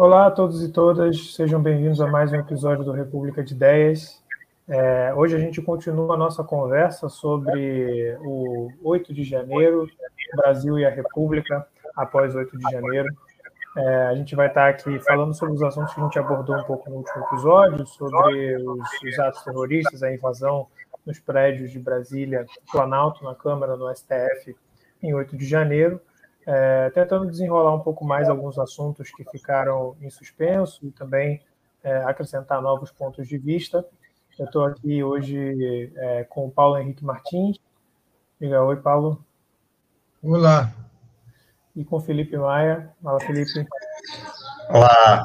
Olá a todos e todas, sejam bem-vindos a mais um episódio do República de Ideias. É, hoje a gente continua a nossa conversa sobre o 8 de janeiro, Brasil e a República, após 8 de janeiro. É, a gente vai estar aqui falando sobre os assuntos que a gente abordou um pouco no último episódio, sobre os, os atos terroristas, a invasão nos prédios de Brasília, Planalto, na Câmara, no STF, em 8 de janeiro, é, tentando desenrolar um pouco mais alguns assuntos que ficaram em suspenso e também é, acrescentar novos pontos de vista. Eu estou aqui hoje é, com o Paulo Henrique Martins. Diga oi, Paulo. Olá. E com o Felipe Maia. Fala, Felipe. Olá.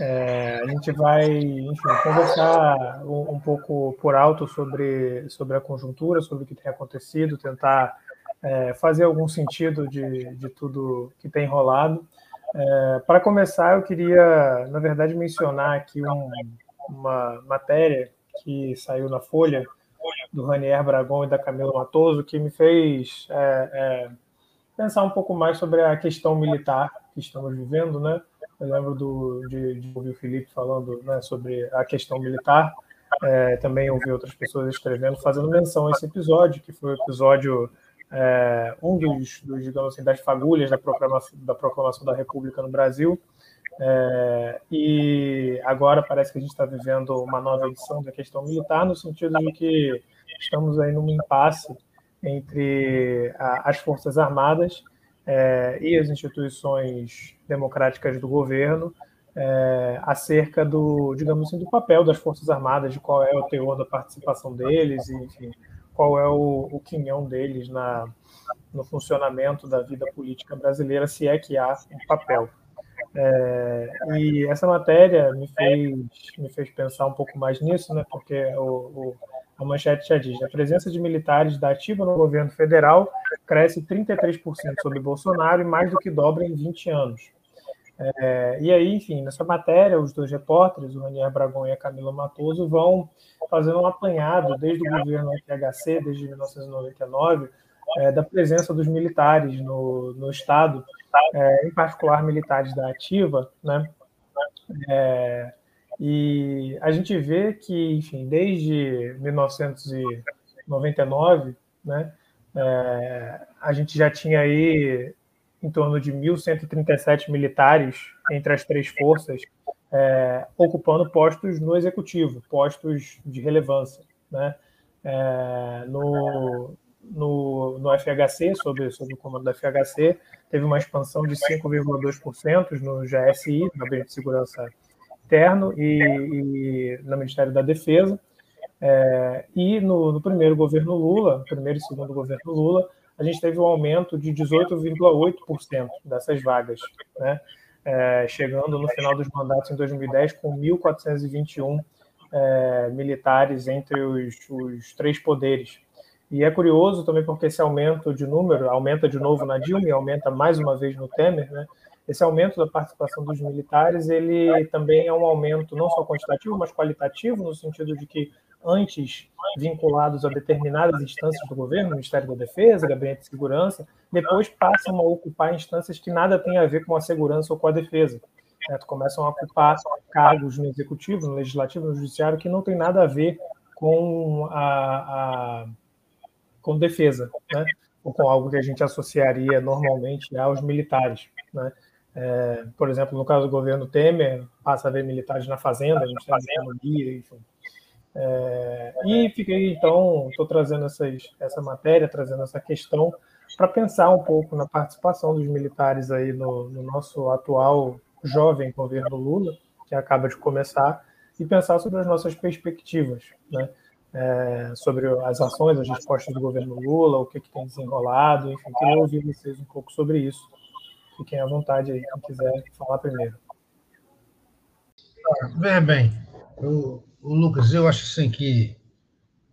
É, a gente vai, enfim, conversar um, um, pouco por alto sobre, sobre a conjuntura, sobre o que tem acontecido, tentar é, fazer algum sentido de, de tudo que tem rolado. É, Para começar, eu queria, na verdade, mencionar aqui um, uma matéria que saiu na Folha do Ranier Bragon e da Camila Matoso, que me fez é, é, pensar um pouco mais sobre a questão militar que estamos vivendo, né? Eu lembro do, de, de ouvir o Felipe falando né, sobre a questão militar. É, também ouvi outras pessoas escrevendo, fazendo menção a esse episódio, que foi o episódio, é, um dos, dos, digamos assim, das fagulhas da proclamação, da proclamação da República no Brasil. É, e agora parece que a gente está vivendo uma nova edição da questão militar, no sentido de que estamos aí num impasse entre a, as Forças Armadas é, e as instituições democráticas do governo é, acerca do, digamos assim, do papel das Forças Armadas, de qual é o teor da participação deles, enfim, qual é o, o quinhão deles na, no funcionamento da vida política brasileira, se é que há um papel. É, e essa matéria me fez, me fez pensar um pouco mais nisso, né, porque o, o a manchete já diz: a presença de militares da ativa no governo federal cresce 33% sob Bolsonaro e mais do que dobra em 20 anos. É, e aí, enfim, nessa matéria, os dois repórteres, o Ranier Bragon e a Camila Matoso, vão fazendo um apanhado desde o governo FHC, desde 1999, é, da presença dos militares no, no Estado, é, em particular militares da ativa, né? É, e a gente vê que, enfim, desde 1999, né, é, a gente já tinha aí em torno de 1.137 militares entre as três forças é, ocupando postos no executivo, postos de relevância. Né? É, no, no, no FHC, sob, sob o comando da FHC, teve uma expansão de 5,2% no GSI, Gabinete de Segurança Interno e, e no Ministério da Defesa. É, e no, no, primeiro governo Lula, primeiro e segundo governo Lula, a gente teve um aumento de 18,8% dessas vagas, né? É, chegando no final dos mandatos em 2010 com 1.421 é, militares entre os, os, três poderes. E é curioso também porque esse aumento de número aumenta de novo na Dilma e aumenta mais uma vez no Temer, né? esse aumento da participação dos militares, ele também é um aumento não só quantitativo, mas qualitativo, no sentido de que antes vinculados a determinadas instâncias do governo, Ministério da Defesa, Gabinete de Segurança, depois passam a ocupar instâncias que nada têm a ver com a segurança ou com a defesa. Né? Começam a ocupar cargos no executivo, no legislativo, no judiciário que não tem nada a ver com a, a com defesa, né? ou com algo que a gente associaria normalmente aos militares. Né? É, por exemplo, no caso do governo Temer, passa a ver militares na fazenda, a gente tem economia, enfim. É, e fiquei, então, estou trazendo essas, essa matéria, trazendo essa questão para pensar um pouco na participação dos militares aí no, no, nosso atual jovem governo Lula, que acaba de começar, e pensar sobre as nossas perspectivas, né? É, sobre as ações, as respostas do governo Lula, o que, que tem desenrolado, enfim, queria ouvir vocês um pouco sobre isso. Fiquem à vontade aí, quem quiser falar primeiro. Veja bem, o, Lucas, eu acho assim que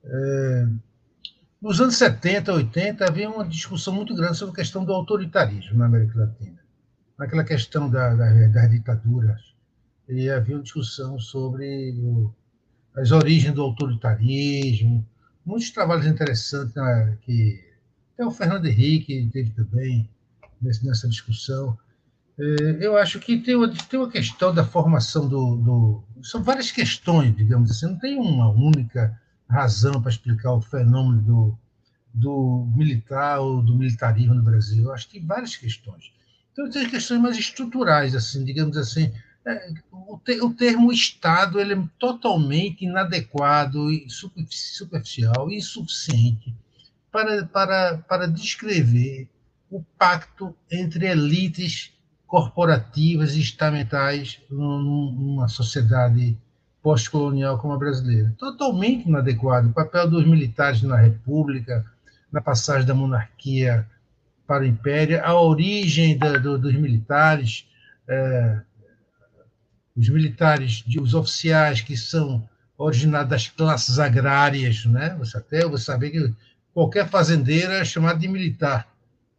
é, nos anos 70, 80, havia uma discussão muito grande sobre a questão do autoritarismo na América Latina. Naquela questão da, da, das ditaduras, e havia uma discussão sobre o, as origens do autoritarismo, muitos trabalhos interessantes que até o Fernando Henrique teve também, nessa discussão. É, eu acho que tem uma, tem uma questão da formação do, do, São várias questões, digamos assim, não tem uma única razão para explicar o fenômeno do, do militar ou do militarismo no Brasil. Eu acho que tem várias questões. Então, tem questões mais estruturais, assim, digamos assim. É, o, te, o, termo Estado ele é totalmente inadequado, superficial e insuficiente para, para, para descrever o pacto entre elites corporativas e estamentais numa sociedade pós-colonial como a brasileira. Totalmente inadequado. O papel dos militares na República, na passagem da monarquia para o império, a origem da, do, dos militares, é, os militares, os oficiais que são originados das classes agrárias, né? Você até você saber que qualquer fazendeiro é chamado de militar,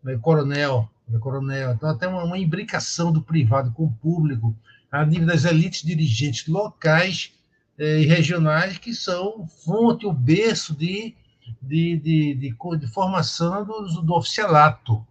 né? coronel? Coronel. Então até uma, uma imbricação do privado com o público a nível das elites dirigentes locais eh, e regionais que são fonte, o berço de de, de, de, de formação do, do, oficialato.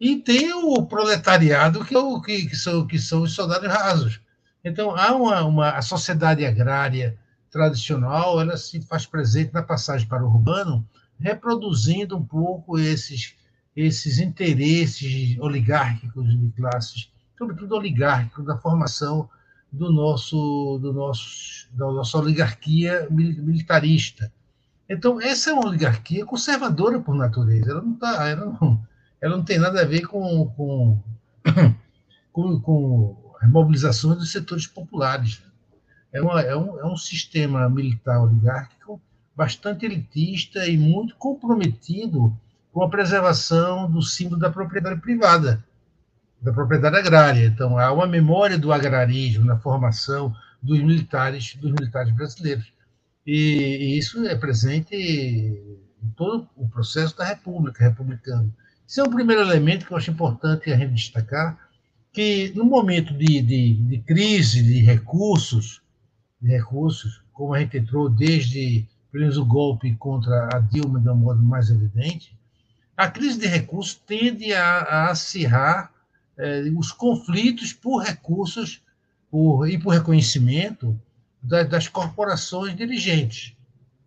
E tem o proletariado, que, é o, que, que, são, que são os soldados rasos. Então, há uma, uma, a sociedade agrária tradicional, ela se faz presente na passagem para o urbano, reproduzindo um pouco esses, esses interesses oligárquicos de classes, sobretudo oligárquicos, da formação do nosso, do nosso, da nossa oligarquia militarista então, essa é uma oligarquia conservadora por natureza. Ela não, tá, ela não, ela não tem nada a ver com, com, com, com as mobilizações dos setores populares. É, uma, é, um, é um sistema militar oligárquico bastante elitista e muito comprometido com a preservação do símbolo da propriedade privada, da propriedade agrária. Então, há uma memória do agrarismo na formação dos militares, dos militares brasileiros. E, isso é presente em todo o processo da República, republicano. Esse é o primeiro elemento que eu acho importante a gente destacar, que no momento de, de, de crise de recursos, de recursos, como a gente entrou desde pelo menos o golpe contra a Dilma de um modo mais evidente, a crise de recursos tende a, a acirrar eh, os conflitos por recursos por, e por reconhecimento das corporações dirigentes,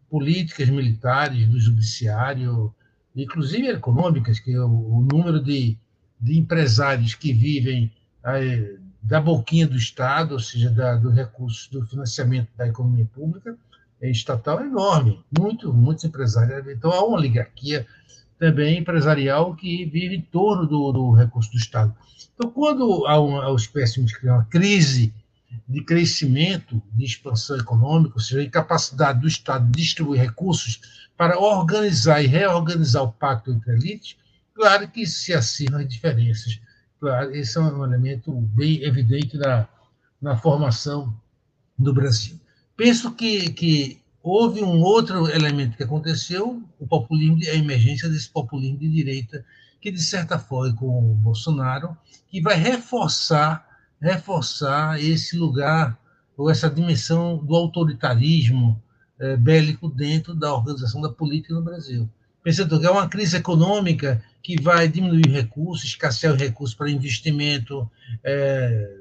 políticas, militares, do judiciário, inclusive econômicas, que o, o número de, de empresários que vivem aí, da boquinha do Estado, ou seja, da, do recurso do financiamento da economia pública é estatal é enorme, muito, muitos empresários. Então, há uma oligarquia também empresarial que vive em torno do, do recurso do Estado. Então, quando há uma, uma espécie de uma crise de crescimento, de expansão econômica, ou seja, a incapacidade do Estado de distribuir recursos para organizar e reorganizar o pacto entre elites, claro que se acirram as diferenças. Claro, esse é um elemento bem evidente na, na formação do Brasil. Penso que, que houve um outro elemento que aconteceu, o populismo, a emergência desse populismo de direita, que de certa forma com o Bolsonaro, que vai reforçar reforçar esse lugar ou essa dimensão do autoritarismo é, bélico dentro da organização da política no Brasil. Pensando que é uma crise econômica que vai diminuir recursos, escassear os recursos para investimento é,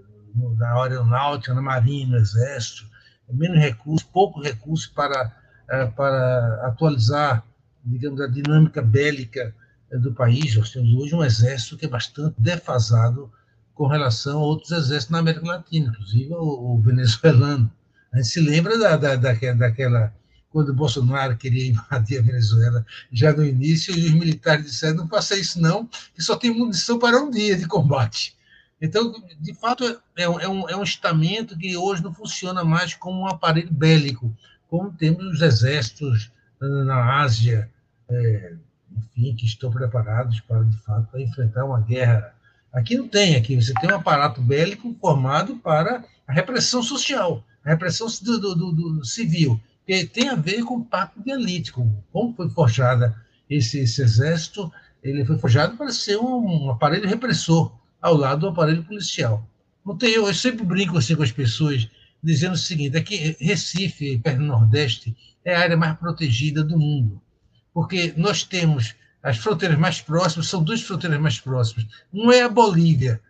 na aeronáutica, na marinha, no exército, menos recursos, pouco recursos para, é, para atualizar, digamos, a dinâmica bélica do país. Nós temos hoje um exército que é bastante defasado com relação a outros exércitos na América Latina, inclusive o, o venezuelano. A gente se lembra da, da, daquela, daquela, quando o Bolsonaro queria invadir a Venezuela já no início, e os militares disseram: não faça isso, não, que só tem munição para um dia de combate. Então, de fato, é, é um, é um estamento que hoje não funciona mais como um aparelho bélico, como temos os exércitos na Ásia, é, enfim, que estão preparados para, de fato, para enfrentar uma guerra. Aqui não tem, aqui você tem um aparato bélico formado para a repressão social, a repressão do, do, do, civil, que tem a ver com o pacto de elite, com como foi forjada esse, esse exército, ele foi forjado para ser um, um, aparelho repressor ao lado do aparelho policial. Não tem, eu, eu sempre brinco assim com as pessoas, dizendo o seguinte: é que Recife, perto do Nordeste, é a área mais protegida do mundo, porque nós temos as fronteiras mais próximas são duas fronteiras mais próximas. Uma é a Bolívia,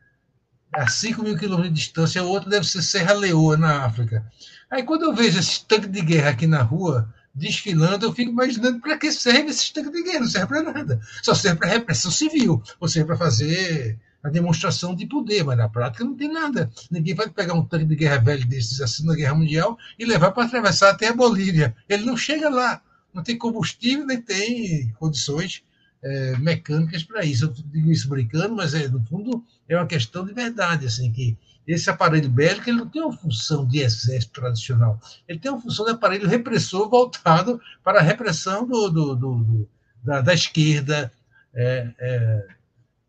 a 5 mil quilômetros de distância, o outro deve ser Serra Leoa, na África. Aí, quando eu vejo esses tanques de guerra aqui na rua, desfilando, eu fico imaginando para que serve esses tanques de guerra, não serve para nada. Só serve para repressão civil, ou serve para fazer a demonstração de poder, mas na prática não tem nada. Ninguém vai pegar um tanque de guerra velho desses assim na Guerra Mundial e levar para atravessar até a Bolívia. Ele não chega lá, não tem combustível, nem tem condições é, mecânicas para isso. Eu digo isso brincando, mas é, no fundo é uma questão de verdade, assim, que esse aparelho bélico ele não tem uma função de exército tradicional, ele tem uma função de aparelho repressor voltado para a repressão do, do, do, do da, da, esquerda é, é,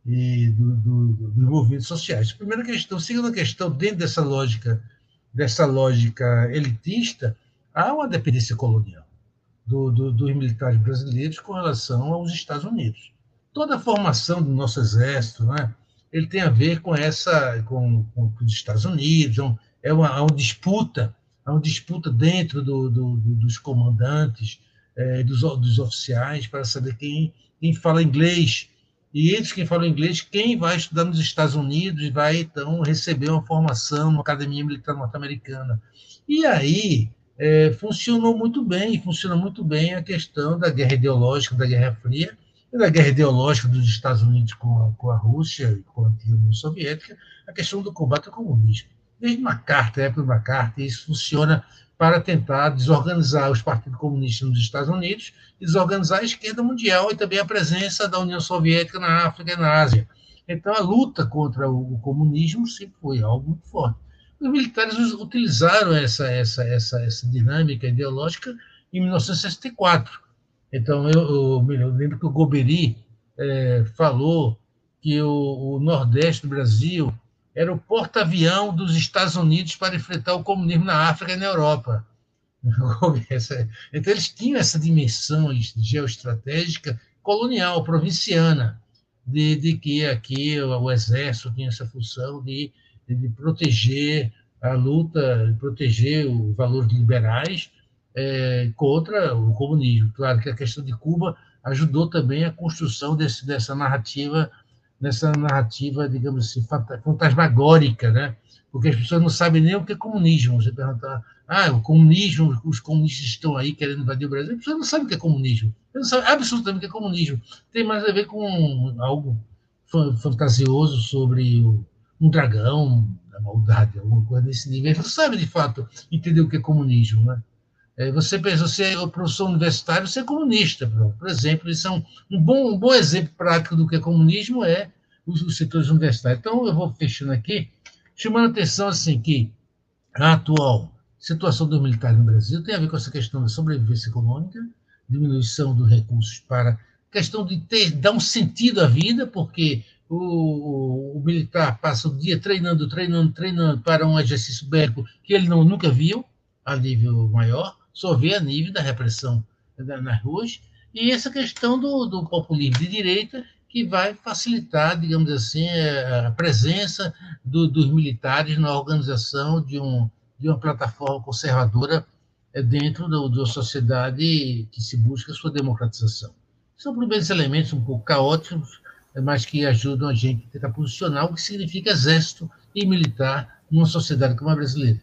e dos do, do movimentos sociais. Primeira questão. Segunda questão, dentro dessa lógica, dessa lógica elitista, há uma dependência colonial do, do, dos militares brasileiros com relação aos Estados Unidos. Toda a formação do nosso exército, né, ele tem a ver com essa, com, com os Estados Unidos. É uma, é uma disputa, há uma disputa dentro do, do, dos comandantes, é, dos, dos oficiais para saber quem, quem fala inglês. E eles quem falam inglês, quem vai estudar nos Estados Unidos vai então receber uma formação na Academia Militar Norte-Americana. E aí é, funcionou muito bem, funciona muito bem a questão da guerra ideológica, da Guerra Fria, e da guerra ideológica dos Estados Unidos com a, com a Rússia e com a antiga União Soviética, a questão do combate ao comunismo. Desde MacArthur, a época de MacArthur, isso funciona para tentar desorganizar os partidos comunistas nos Estados Unidos desorganizar a esquerda mundial e também a presença da União Soviética na África e na Ásia. Então, a luta contra o comunismo sempre foi algo muito forte. Os militares utilizaram essa, essa, essa, essa dinâmica ideológica em 1964. Então, eu, eu, eu lembro que o Goberi é, falou que o, o, Nordeste do Brasil era o porta-avião dos Estados Unidos para enfrentar o comunismo na África e na Europa. Então, eles tinham essa dimensão geoestratégica colonial, provinciana, de, de que aqui o, o exército tinha essa função de de proteger a luta, proteger os valores liberais é, contra o comunismo. Claro que a questão de Cuba ajudou também a construção desse, dessa narrativa, nessa narrativa, digamos assim, fantasmagórica, né? Porque as pessoas não sabem nem o que é comunismo. Você perguntar, ah, o comunismo, os comunistas estão aí querendo invadir o Brasil. As pessoas não sabem o que é comunismo. Elas não sabem absolutamente o que é comunismo. Tem mais a ver com algo fantasioso sobre um dragão da maldade, alguma coisa desse nível. Ele não sabe, de fato, entender o que é comunismo. Né? É, você pensa, você é professor universitário, você é comunista, por exemplo. Isso é um, bom, um bom exemplo prático do que é comunismo é os, os setores universitários. Então, eu vou fechando aqui, chamando a atenção assim, que a atual situação dos militares no Brasil tem a ver com essa questão da sobrevivência econômica, diminuição dos recursos para questão de ter, dar um sentido à vida, porque o, o, militar passa o dia treinando, treinando, treinando para um exercício bélico que ele não, nunca viu a nível maior, só vê a nível da repressão nas ruas, e essa questão do, do populismo de direita que vai facilitar, digamos assim, a presença do, dos militares na organização de, um, de uma plataforma conservadora eh, dentro da sociedade que se busca sua democratização. São primeiros elementos um pouco caóticos, mas que ajudam a gente a tentar posicionar o que significa exército e militar numa sociedade como a brasileira.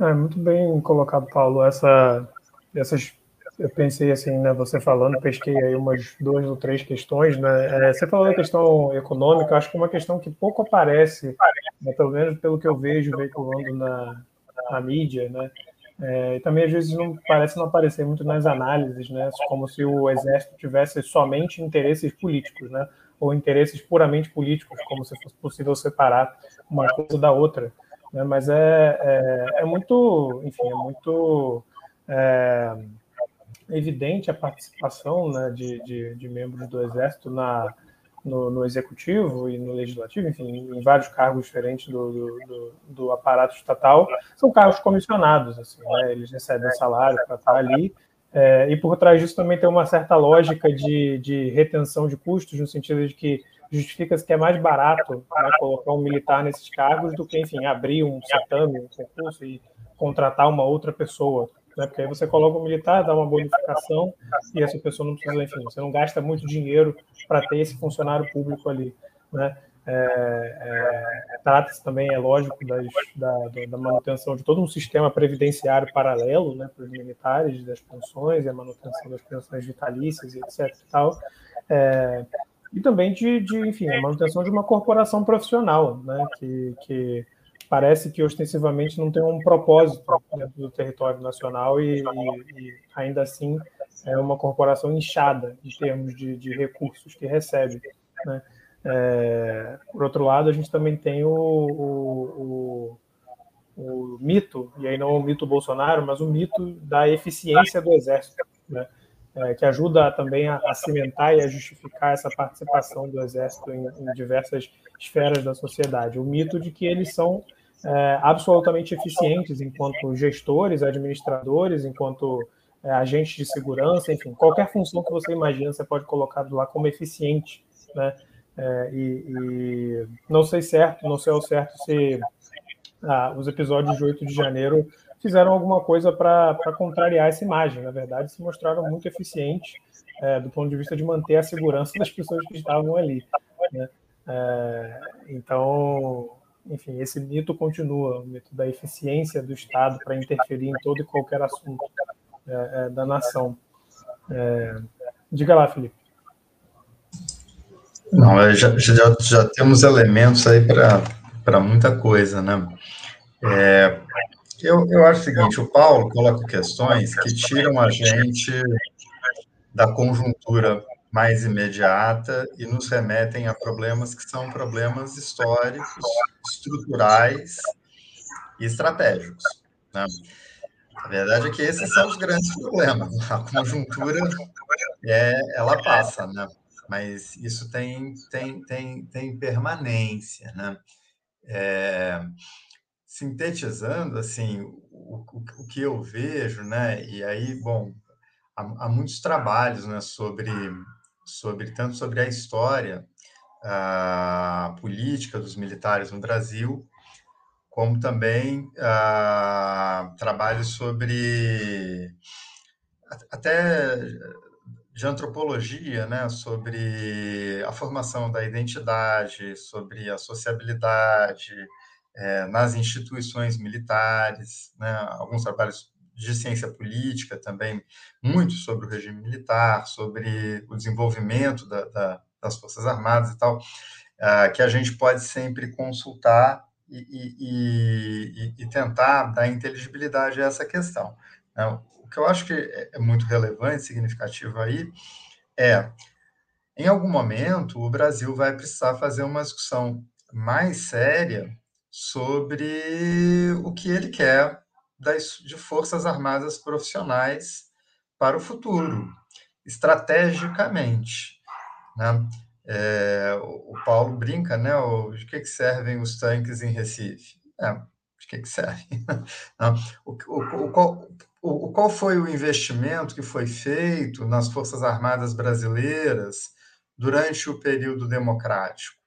É muito bem colocado, Paulo. Essa, essas, eu pensei assim, né? Você falando, pesquei aí umas duas ou três questões, né? É, você falou da questão econômica, acho que é uma questão que pouco aparece, né, pelo menos pelo que eu vejo veiculando na, na mídia, né? É, e também às vezes não parece não aparecer muito nas análises, né? Como se o exército tivesse somente interesses políticos, né? Ou interesses puramente políticos, como se fosse possível separar uma coisa da outra. Né? Mas é, é, é muito, enfim, é muito é, evidente a participação né, de, de, de membros do exército na no, no, executivo e no legislativo, enfim, em vários cargos diferentes do, do, do, do aparato estatal, são cargos comissionados, assim, né? eles recebem salário para estar ali, é, e por trás disso também tem uma certa lógica de, de retenção de custos, no sentido de que justifica-se que é mais barato né, colocar um militar nesses cargos do que, enfim, abrir um certame, um concurso e contratar uma outra pessoa né? Porque aí você coloca o militar, dá uma bonificação e essa pessoa não precisa, enfim, você não gasta muito dinheiro para ter esse funcionário público ali, né? É, é, Trata-se também, é lógico, das, da, da, manutenção de todo um sistema previdenciário paralelo né, para os militares, das pensões e a manutenção das pensões vitalícias, etc. E, tal. É, e também de, de, enfim, a manutenção de uma corporação profissional, né, que, que parece que ostensivamente não tem um propósito dentro do território nacional e, e, e ainda assim é uma corporação inchada em termos de, de recursos que recebe. Né? É, por outro lado, a gente também tem o, o, o, o, mito, e aí não o mito Bolsonaro, mas o mito da eficiência do Exército, né? É, que ajuda também a, a, cimentar e a justificar essa participação do Exército em, em diversas esferas da sociedade. O mito de que eles são é, absolutamente eficientes enquanto gestores, administradores, enquanto é, agentes de segurança, enfim, qualquer função que você imagina, você pode colocar lá como eficiente, né? É, e, e, não sei certo, não sei ao certo se ah, os episódios de 8 de janeiro fizeram alguma coisa para contrariar essa imagem. Na verdade, se mostraram muito eficientes é, do ponto de vista de manter a segurança das pessoas que estavam ali. Né? É, então, enfim, esse mito continua, o mito da eficiência do Estado para interferir em todo e qualquer assunto é, é da nação. É, diga lá, Felipe. Não, é, já, já, já temos elementos aí para muita coisa, né? É, eu, eu acho o seguinte, o Paulo coloca questões que tiram a gente da conjuntura mais imediata e nos remetem a problemas que são problemas históricos, estruturais e estratégicos. Né? A verdade é que esses são os grandes problemas. A conjuntura, é, ela passa, né? mas isso tem, tem, tem, tem permanência. Né? É, sintetizando, assim, o, o, o, que eu vejo, né? e aí, bom, há, há muitos trabalhos né, sobre sobre tanto sobre a história a política dos militares no Brasil, como também trabalhos sobre até de antropologia, né, sobre a formação da identidade, sobre a sociabilidade é, nas instituições militares, né, alguns trabalhos de ciência política também, muito sobre o regime militar, sobre o desenvolvimento da, da, das Forças Armadas e tal, uh, que a gente pode sempre consultar e, e, e, tentar dar inteligibilidade a essa questão. Né? O que eu acho que é muito relevante, significativo aí, é, em algum momento, o Brasil vai precisar fazer uma discussão mais séria sobre o que ele quer das, de forças armadas profissionais para o futuro, estrategicamente. Né? É, o Paulo brinca, né? O, de que, que servem os tanques em Recife? É, de que, que servem? o, o, o, qual, o, qual foi o investimento que foi feito nas Forças Armadas brasileiras durante o período democrático?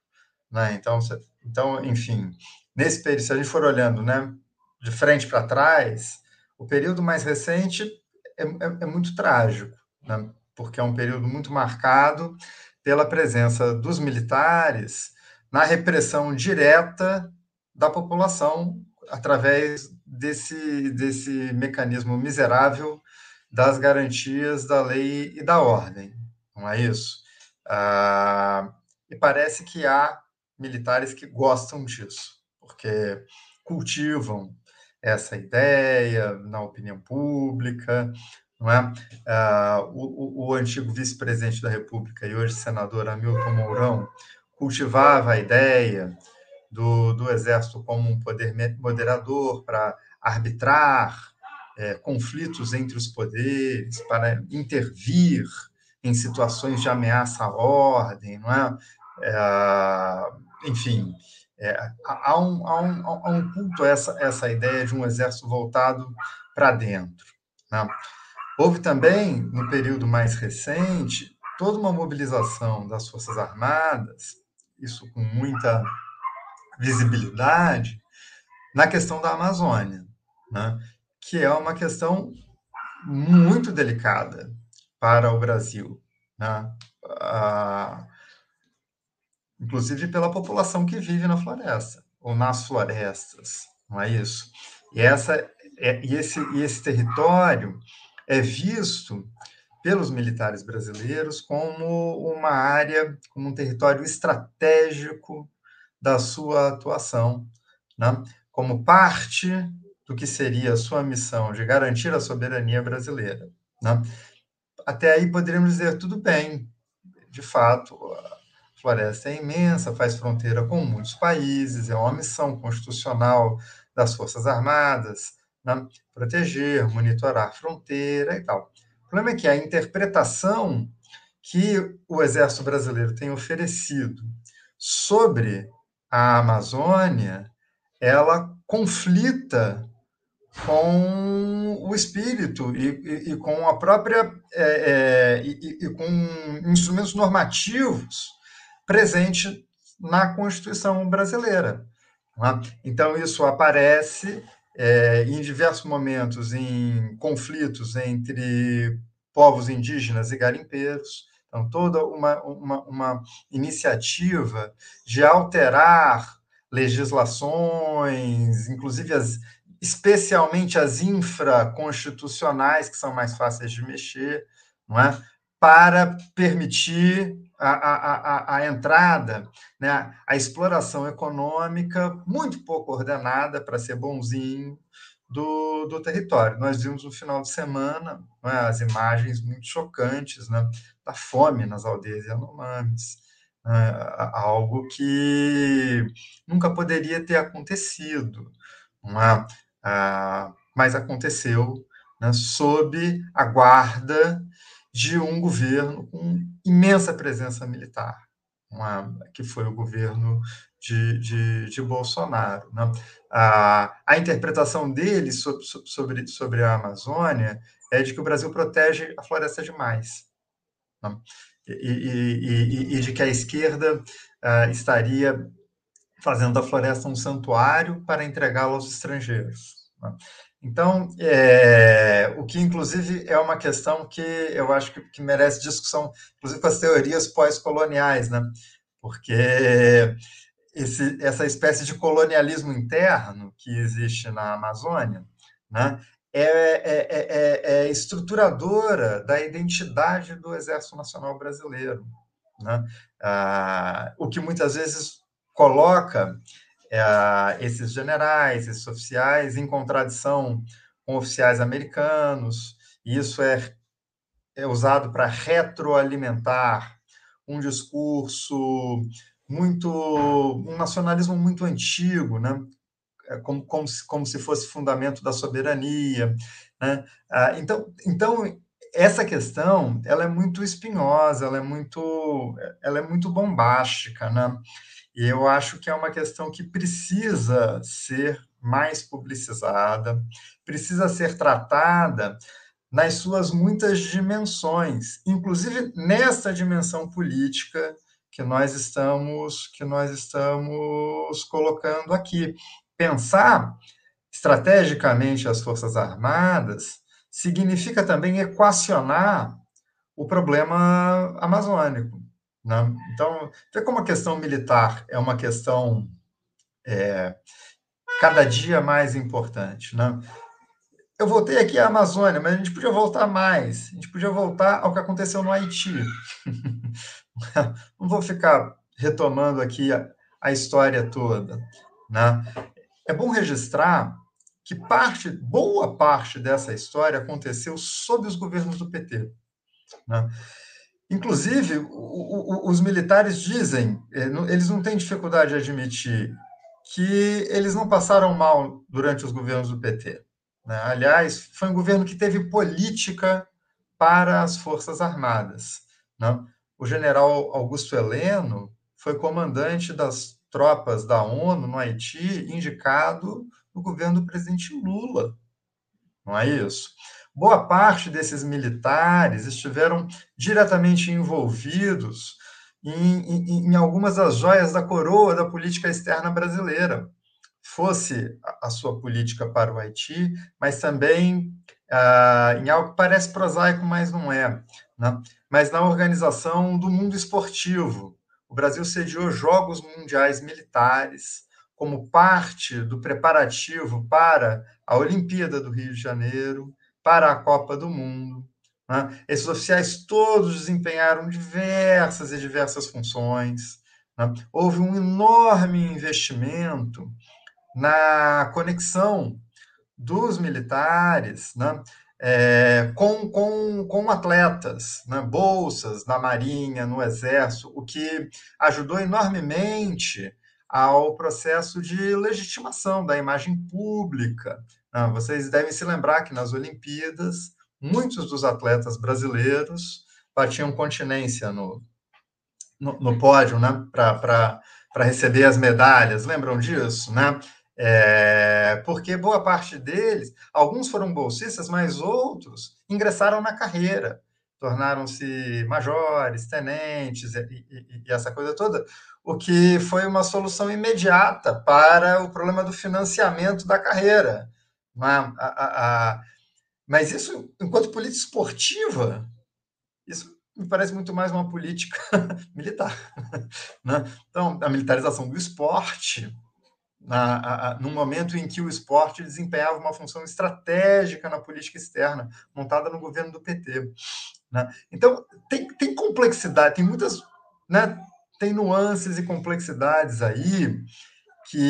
Né? Então, então, enfim, nesse período, se a gente for olhando, né? de frente para trás, o período mais recente é, é, é muito trágico, né? porque é um período muito marcado pela presença dos militares na repressão direta da população através desse, desse mecanismo miserável das garantias da lei e da ordem, não é isso? Ah, e parece que há militares que gostam disso, porque cultivam essa ideia na opinião pública, não é? Ah, o, o, antigo vice-presidente da República e hoje senador Hamilton Mourão cultivava a ideia do, do Exército como um poder moderador para arbitrar é, conflitos entre os poderes, para intervir em situações de ameaça à ordem, não é? é enfim, é, há, um, há, um, há um culto a essa, essa ideia de um exército voltado para dentro. Né? Houve também, no período mais recente, toda uma mobilização das Forças Armadas, isso com muita visibilidade, na questão da Amazônia, né? que é uma questão muito delicada para o Brasil. Né? Ah, inclusive pela população que vive na floresta ou nas florestas, não é isso? E, essa, é, e, esse, e esse território é visto pelos militares brasileiros como uma área, como um território estratégico da sua atuação, né? como parte do que seria a sua missão de garantir a soberania brasileira. Né? Até aí poderíamos dizer, tudo bem, de fato, floresta é imensa, faz fronteira com muitos países, é uma missão constitucional das Forças Armadas, né? proteger, monitorar fronteira e tal. O problema é que a interpretação que o Exército Brasileiro tem oferecido sobre a Amazônia, ela conflita com o espírito e, e, e com a própria é, é, e, e, com instrumentos normativos presentes na Constituição brasileira. É? Então isso aparece é, em diversos momentos em conflitos entre povos indígenas e garimpeiros. Então, toda uma, uma, uma iniciativa de alterar legislações, inclusive as, especialmente as infraconstitucionais, que são mais fáceis de mexer, não é? para permitir a, a, a, entrada, né? a exploração econômica muito pouco ordenada, para ser bonzinho, do, do território. Nós vimos no final de semana né, as imagens muito chocantes né, da fome nas aldeias Yanomamis, né, algo que nunca poderia ter acontecido, é? ah, mas aconteceu né, sob a guarda de um governo com imensa presença militar, uma, que foi o governo de, de, de Bolsonaro. Né? A, a interpretação dele sobre, sobre, sobre a Amazônia é de que o Brasil protege a floresta demais. Né? E, e, e, e, de que a esquerda uh, estaria fazendo da floresta um santuário para entregá-la aos estrangeiros. Né? Então, é, o que inclusive é uma questão que eu acho que, que merece discussão, inclusive com as teorias pós-coloniais, né? porque esse, essa espécie de colonialismo interno que existe na Amazônia né? é, é, é, é estruturadora da identidade do Exército Nacional Brasileiro. Né? Ah, o que muitas vezes coloca é, esses generais, esses oficiais, em contradição com oficiais americanos, e isso é, é usado para retroalimentar um discurso muito. um nacionalismo muito antigo, né? É como, como, se, como se fosse fundamento da soberania. Né? Ah, então, então, essa questão ela é muito espinhosa, ela é muito, ela é muito bombástica, né? E eu acho que é uma questão que precisa ser mais publicizada, precisa ser tratada nas suas muitas dimensões, inclusive nessa dimensão política que nós estamos que nós estamos colocando aqui. Pensar estrategicamente as Forças Armadas significa também equacionar o problema amazônico. Né? Então, vê como a questão militar é uma questão é, cada dia mais importante. Né? Eu voltei aqui à Amazônia, mas a gente podia voltar mais. A gente podia voltar ao que aconteceu no Haiti. Não vou ficar retomando aqui a, a história toda. Né? É bom registrar que parte, boa parte dessa história aconteceu sob os governos do PT. Né? Inclusive, o, o, os militares dizem, é, eles não têm dificuldade de admitir que eles não passaram mal durante os governos do PT. Né? Aliás, foi um governo que teve política para as Forças Armadas. Né? O general Augusto Heleno foi comandante das tropas da ONU no Haiti, indicado no governo do presidente Lula. Não é isso? Boa parte desses militares estiveram diretamente envolvidos em, em, em, algumas das joias da coroa da política externa brasileira, fosse a, sua política para o Haiti, mas também ah, em algo que parece prosaico, mas não é, né? mas na organização do mundo esportivo, o Brasil sediou Jogos Mundiais Militares como parte do preparativo para a Olimpíada do Rio de Janeiro, para a Copa do Mundo. Né? Esses oficiais todos desempenharam diversas e diversas funções. Né? Houve um enorme investimento na conexão dos militares né? é, com, com, com atletas, né? bolsas na Marinha, no Exército, o que ajudou enormemente ao processo de legitimação da imagem pública. Né? Vocês devem se lembrar que nas Olimpíadas, muitos dos atletas brasileiros batiam continência no, no, no pódio né? para receber as medalhas. Lembram disso? Né? É, porque boa parte deles, alguns foram bolsistas, mas outros ingressaram na carreira, tornaram-se majores, tenentes e, e, e, essa coisa toda, o que foi uma solução imediata para o problema do financiamento da carreira. Uma, a, a, mas isso, enquanto política esportiva, isso me parece muito mais uma política militar. Né? Então, a militarização do esporte na, a, no momento em que o esporte desempenhava uma função estratégica na política externa, montada no governo do PT. Né? Então, tem, tem complexidade, tem muitas. Né, tem nuances e complexidades aí que,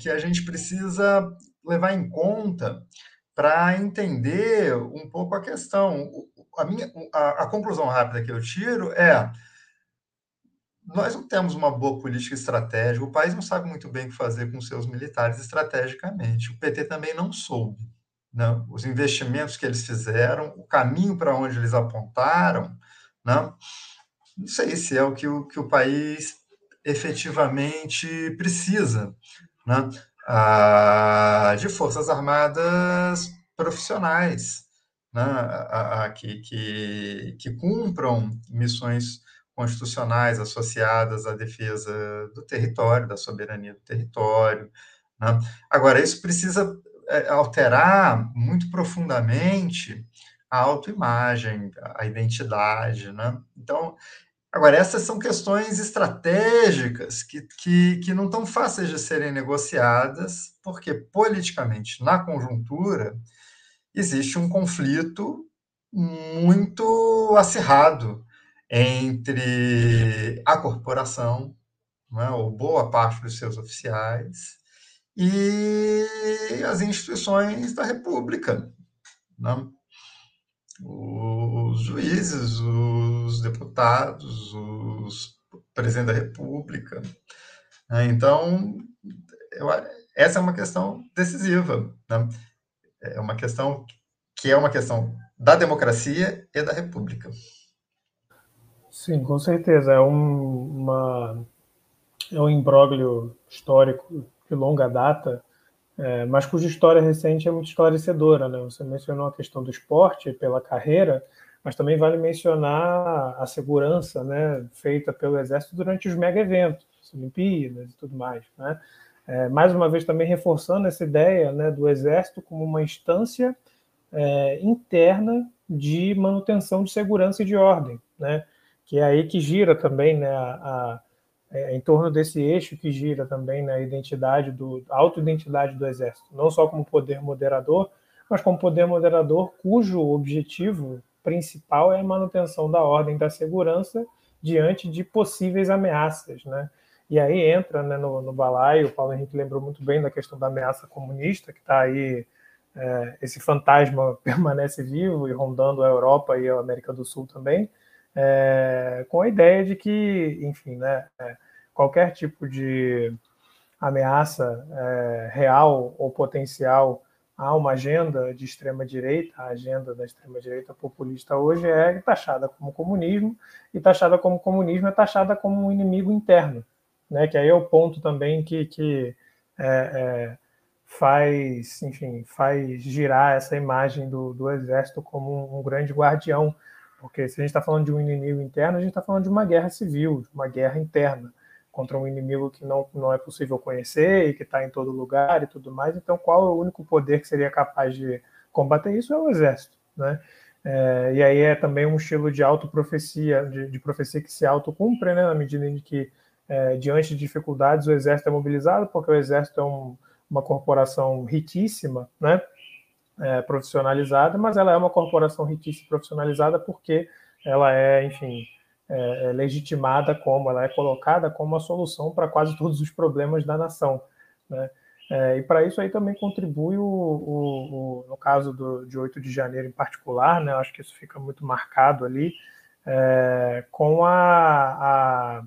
que a gente precisa levar em conta para entender um pouco a questão. A, minha, a, a conclusão rápida que eu tiro é nós não temos uma boa política estratégica, o país não sabe muito bem o que fazer com seus militares estrategicamente. O PT também não soube. Né? Os investimentos que eles fizeram, o caminho para onde eles apontaram, né? não sei se é o que o, que o país efetivamente precisa né? ah, de forças armadas profissionais, né? Ah, que, que, que cumpram missões constitucionais associadas à defesa do território, da soberania do território. Né? Agora, isso precisa é, alterar muito profundamente a autoimagem, a identidade. Né? Então, agora, essas são questões estratégicas que, que, que não estão fáceis de serem negociadas, porque politicamente, na conjuntura, existe um conflito muito acirrado entre a corporação, né, ou boa parte dos seus oficiais, e as instituições da República. Né? Os juízes, os deputados, os presidente da República. Né? Então, eu, essa é uma questão decisiva. Né? É uma questão que é uma questão da democracia e da República. Sim, com certeza. É um, uma, é um imbróglio histórico de longa data, é, mas cuja história recente é muito esclarecedora. Né? Você mencionou a questão do esporte pela carreira, mas também vale mencionar a segurança né, feita pelo Exército durante os mega eventos, as Olimpíadas e tudo mais. Né? É, mais uma vez, também reforçando essa ideia né, do Exército como uma instância é, interna de manutenção de segurança e de ordem. Né? que é aí que gira também né, a, a é, em torno desse eixo que gira também né, a identidade do autoidentidade do exército, não só como poder moderador, mas como poder moderador cujo objetivo principal é a manutenção da ordem da segurança diante de possíveis ameaças, né? E aí entra né, no, no balaio, o Paulo Henrique lembrou muito bem da questão da ameaça comunista, que está aí, é, esse fantasma permanece vivo e rondando a Europa e a América do Sul também, é, com a ideia de que, enfim, né, é, qualquer tipo de ameaça é, real ou potencial a uma agenda de extrema direita, a agenda da extrema direita populista hoje é taxada como comunismo e taxada como comunismo é taxada como um inimigo interno, né? Que aí é o ponto também que, que é, é, faz, enfim, faz girar essa imagem do, do exército como um, um grande guardião porque se a gente está falando de um inimigo interno, a gente está falando de uma guerra civil, de uma guerra interna contra um inimigo que não, não é possível conhecer e que está em todo lugar e tudo mais. Então, qual é o único poder que seria capaz de combater isso? É o exército, né? É, e aí é também um estilo de autoprofecia, de, de profecia que se autocumpre, né, na medida em que, é, diante de dificuldades, o exército é mobilizado, porque o exército é um, uma corporação riquíssima, né, é, profissionalizada, mas ela é uma corporação riquíssima profissionalizada porque ela é, enfim, é, é legitimada como, ela é colocada como a solução para quase todos os problemas da nação, né? É, e para isso aí também contribui o, o, o, no caso do, de 8 de janeiro em particular, né, acho que isso fica muito marcado ali, é, com a, a,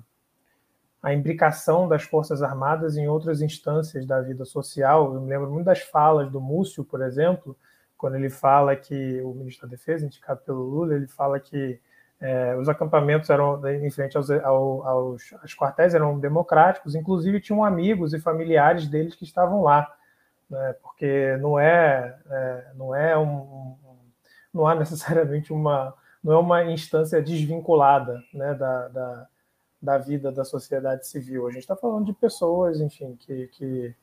a, imbricação das Forças Armadas em outras instâncias da vida social. Eu me lembro muito das falas do Múcio, por exemplo, quando ele fala que, o ministro da Defesa, indicado pelo Lula, ele fala que é, os acampamentos eram em frente aos, aos, aos, quartéis eram democráticos, inclusive tinham amigos e familiares deles que estavam lá, né, porque não é, é não é um, não há necessariamente uma não é uma instância desvinculada né, da, da, da vida da sociedade civil. A gente está falando de pessoas, enfim, que, que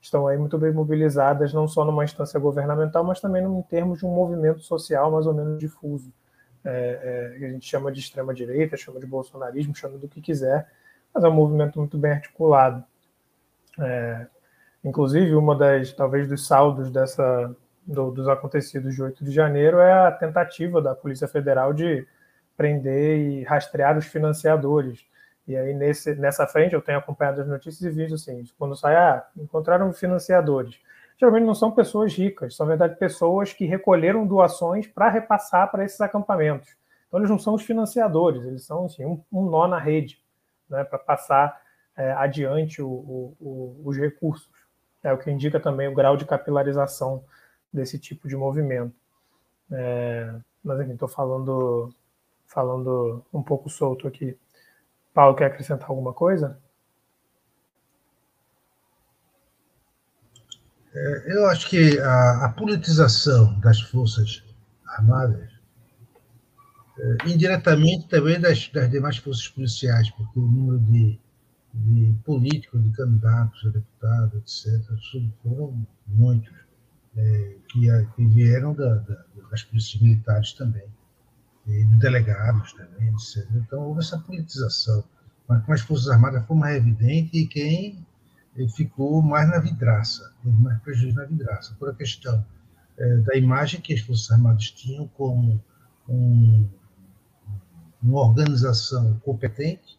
estão aí muito bem mobilizadas, não só numa instância governamental, mas também em termos de um movimento social mais ou menos difuso é, é, a gente chama de extrema-direita, chama de bolsonarismo, chama do que quiser, mas é um movimento muito bem articulado. É, inclusive, uma das, talvez, dos saldos dessa, do, dos acontecidos de 8 de janeiro é a tentativa da Polícia Federal de prender e rastrear os financiadores. E aí, nesse, nessa frente, eu tenho acompanhado as notícias e visto assim, quando sai, ah, encontraram financiadores geralmente não são pessoas ricas, são, na verdade, pessoas que recolheram doações para repassar para esses acampamentos. Então, eles não são os financiadores, eles são assim, um, um nó na rede né, para passar é, adiante o, o, o, os recursos. É o que indica também o grau de capilarização desse tipo de movimento. É, mas, enfim, estou falando, falando um pouco solto aqui. Paulo, quer acrescentar alguma coisa? Eu acho que a, a, politização das Forças Armadas, é, indiretamente também das, das, demais forças policiais, porque o número de, de políticos, de candidatos a deputados, etc., foram muitos, é, que, que, vieram da, da, das polícias militares também, e de delegados também, etc. Então, houve essa politização. Mas com as Forças Armadas foi mais evidente e quem ficou mais na vidraça, teve mais prejuízo na vidraça, por a questão é, da imagem que as Forças Armadas tinham como um, uma organização competente,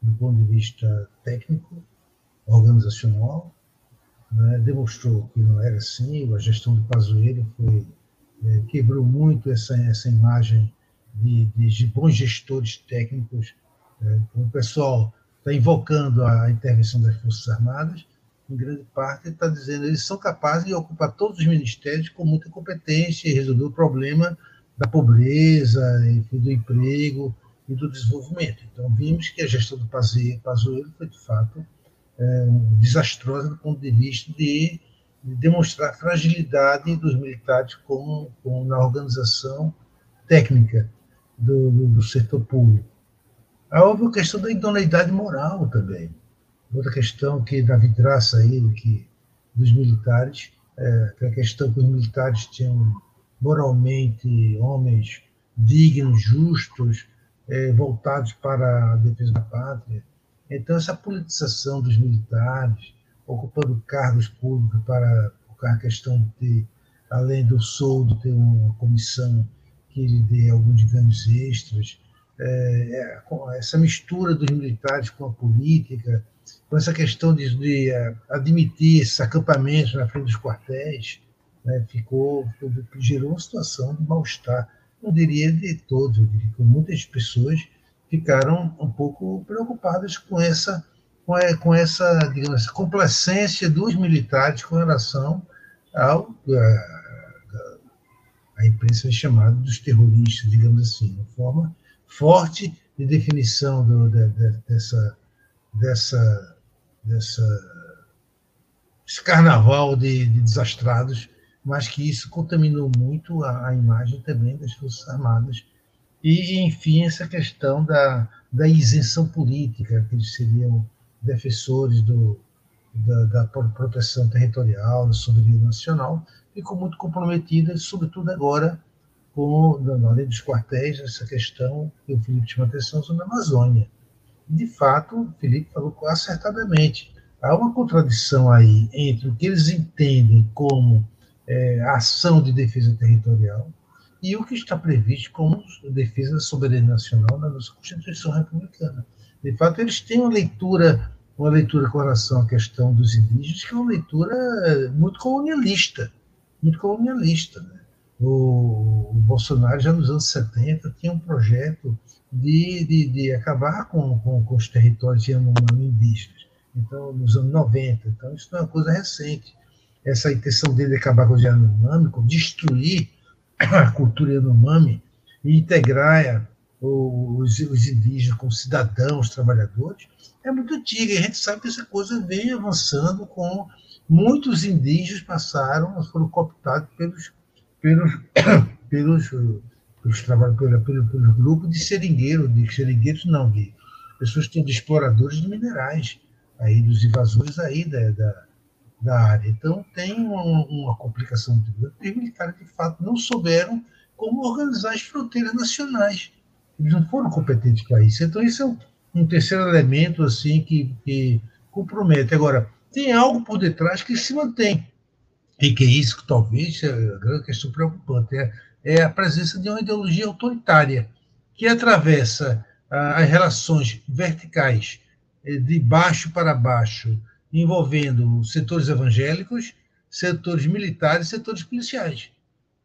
do ponto de vista técnico, organizacional, né, demonstrou que não era assim, a gestão do Pazuello foi, é, quebrou muito essa, essa imagem de, de bons gestores técnicos, é, o pessoal está invocando a intervenção das Forças Armadas, em grande parte está dizendo que eles são capazes de ocupar todos os ministérios com muita competência e resolver o problema da pobreza, enfim, do emprego e do desenvolvimento. Então, vimos que a gestão do Pazuello foi, de fato, é, desastrosa do ponto de vista de, de demonstrar a fragilidade dos militares como, como na organização técnica do, do, do setor público. Houve a questão da idoneidade moral também. Outra questão que da vidraça aí, que, dos militares, é, que a questão que os militares tinham moralmente homens dignos, justos, é, voltados para a defesa da pátria. Então, essa politização dos militares, ocupando cargos públicos para a questão de além do soldo, ter uma comissão que lhe dê alguns ganhos extras, é, é essa mistura dos militares com a política, com essa questão de, de é, admitir esses acampamentos na frente dos quartéis, né, ficou, gerou uma situação de mal-estar, não diria de todos, eu diria que muitas pessoas ficaram um pouco preocupadas com essa, com, essa, digamos, essa complacência dos militares com relação ao a, a imprensa chamada dos terroristas, digamos assim, de forma forte de definição do, de, de, dessa, dessa, dessa, esse carnaval de, de, desastrados, mas que isso contaminou muito a, a, imagem também das Forças Armadas. E, enfim, essa questão da, da isenção política, que eles seriam defensores do, da, da proteção territorial, da soberania nacional, ficou muito comprometida, sobretudo agora com, além dos quartéis, essa questão que o Felipe chama atenção sobre a Amazônia. De fato, o Felipe falou acertadamente. Há uma contradição aí entre o que eles entendem como é, ação de defesa territorial e o que está previsto como defesa da soberania nacional na nossa Constituição Republicana. De fato, eles têm uma leitura, uma leitura com relação à questão dos indígenas, que é uma leitura muito colonialista, muito colonialista. Né? O, Bolsonaro, já nos anos 70, tinha um projeto de, de, de acabar com, com, com, os territórios indígenas. Então, nos anos 90. Então, isso não é uma coisa recente. Essa intenção dele de acabar com os Yanomami, destruir a cultura Yanomami e integrar os, os indígenas como cidadãos, trabalhadores, é muito antiga. E a gente sabe que essa coisa vem avançando com muitos indígenas passaram, foram cooptados pelos pelos, pelos, pelos, pelos, pelos, pelos grupos de seringueiros, de seringueiros não, de pessoas que de exploradores de minerais, aí dos invasores aí da, da, da área. Então tem uma, uma complicação muito grande. Os militares, de fato, não souberam como organizar as fronteiras nacionais. Eles não foram competentes para isso. Então, isso é um, um terceiro elemento assim que, que compromete. Agora, tem algo por detrás que se mantém e que isso que talvez é a grande questão preocupante, é, é a presença de uma ideologia autoritária que atravessa ah, as relações verticais eh, de baixo para baixo, envolvendo setores evangélicos, setores militares, setores policiais.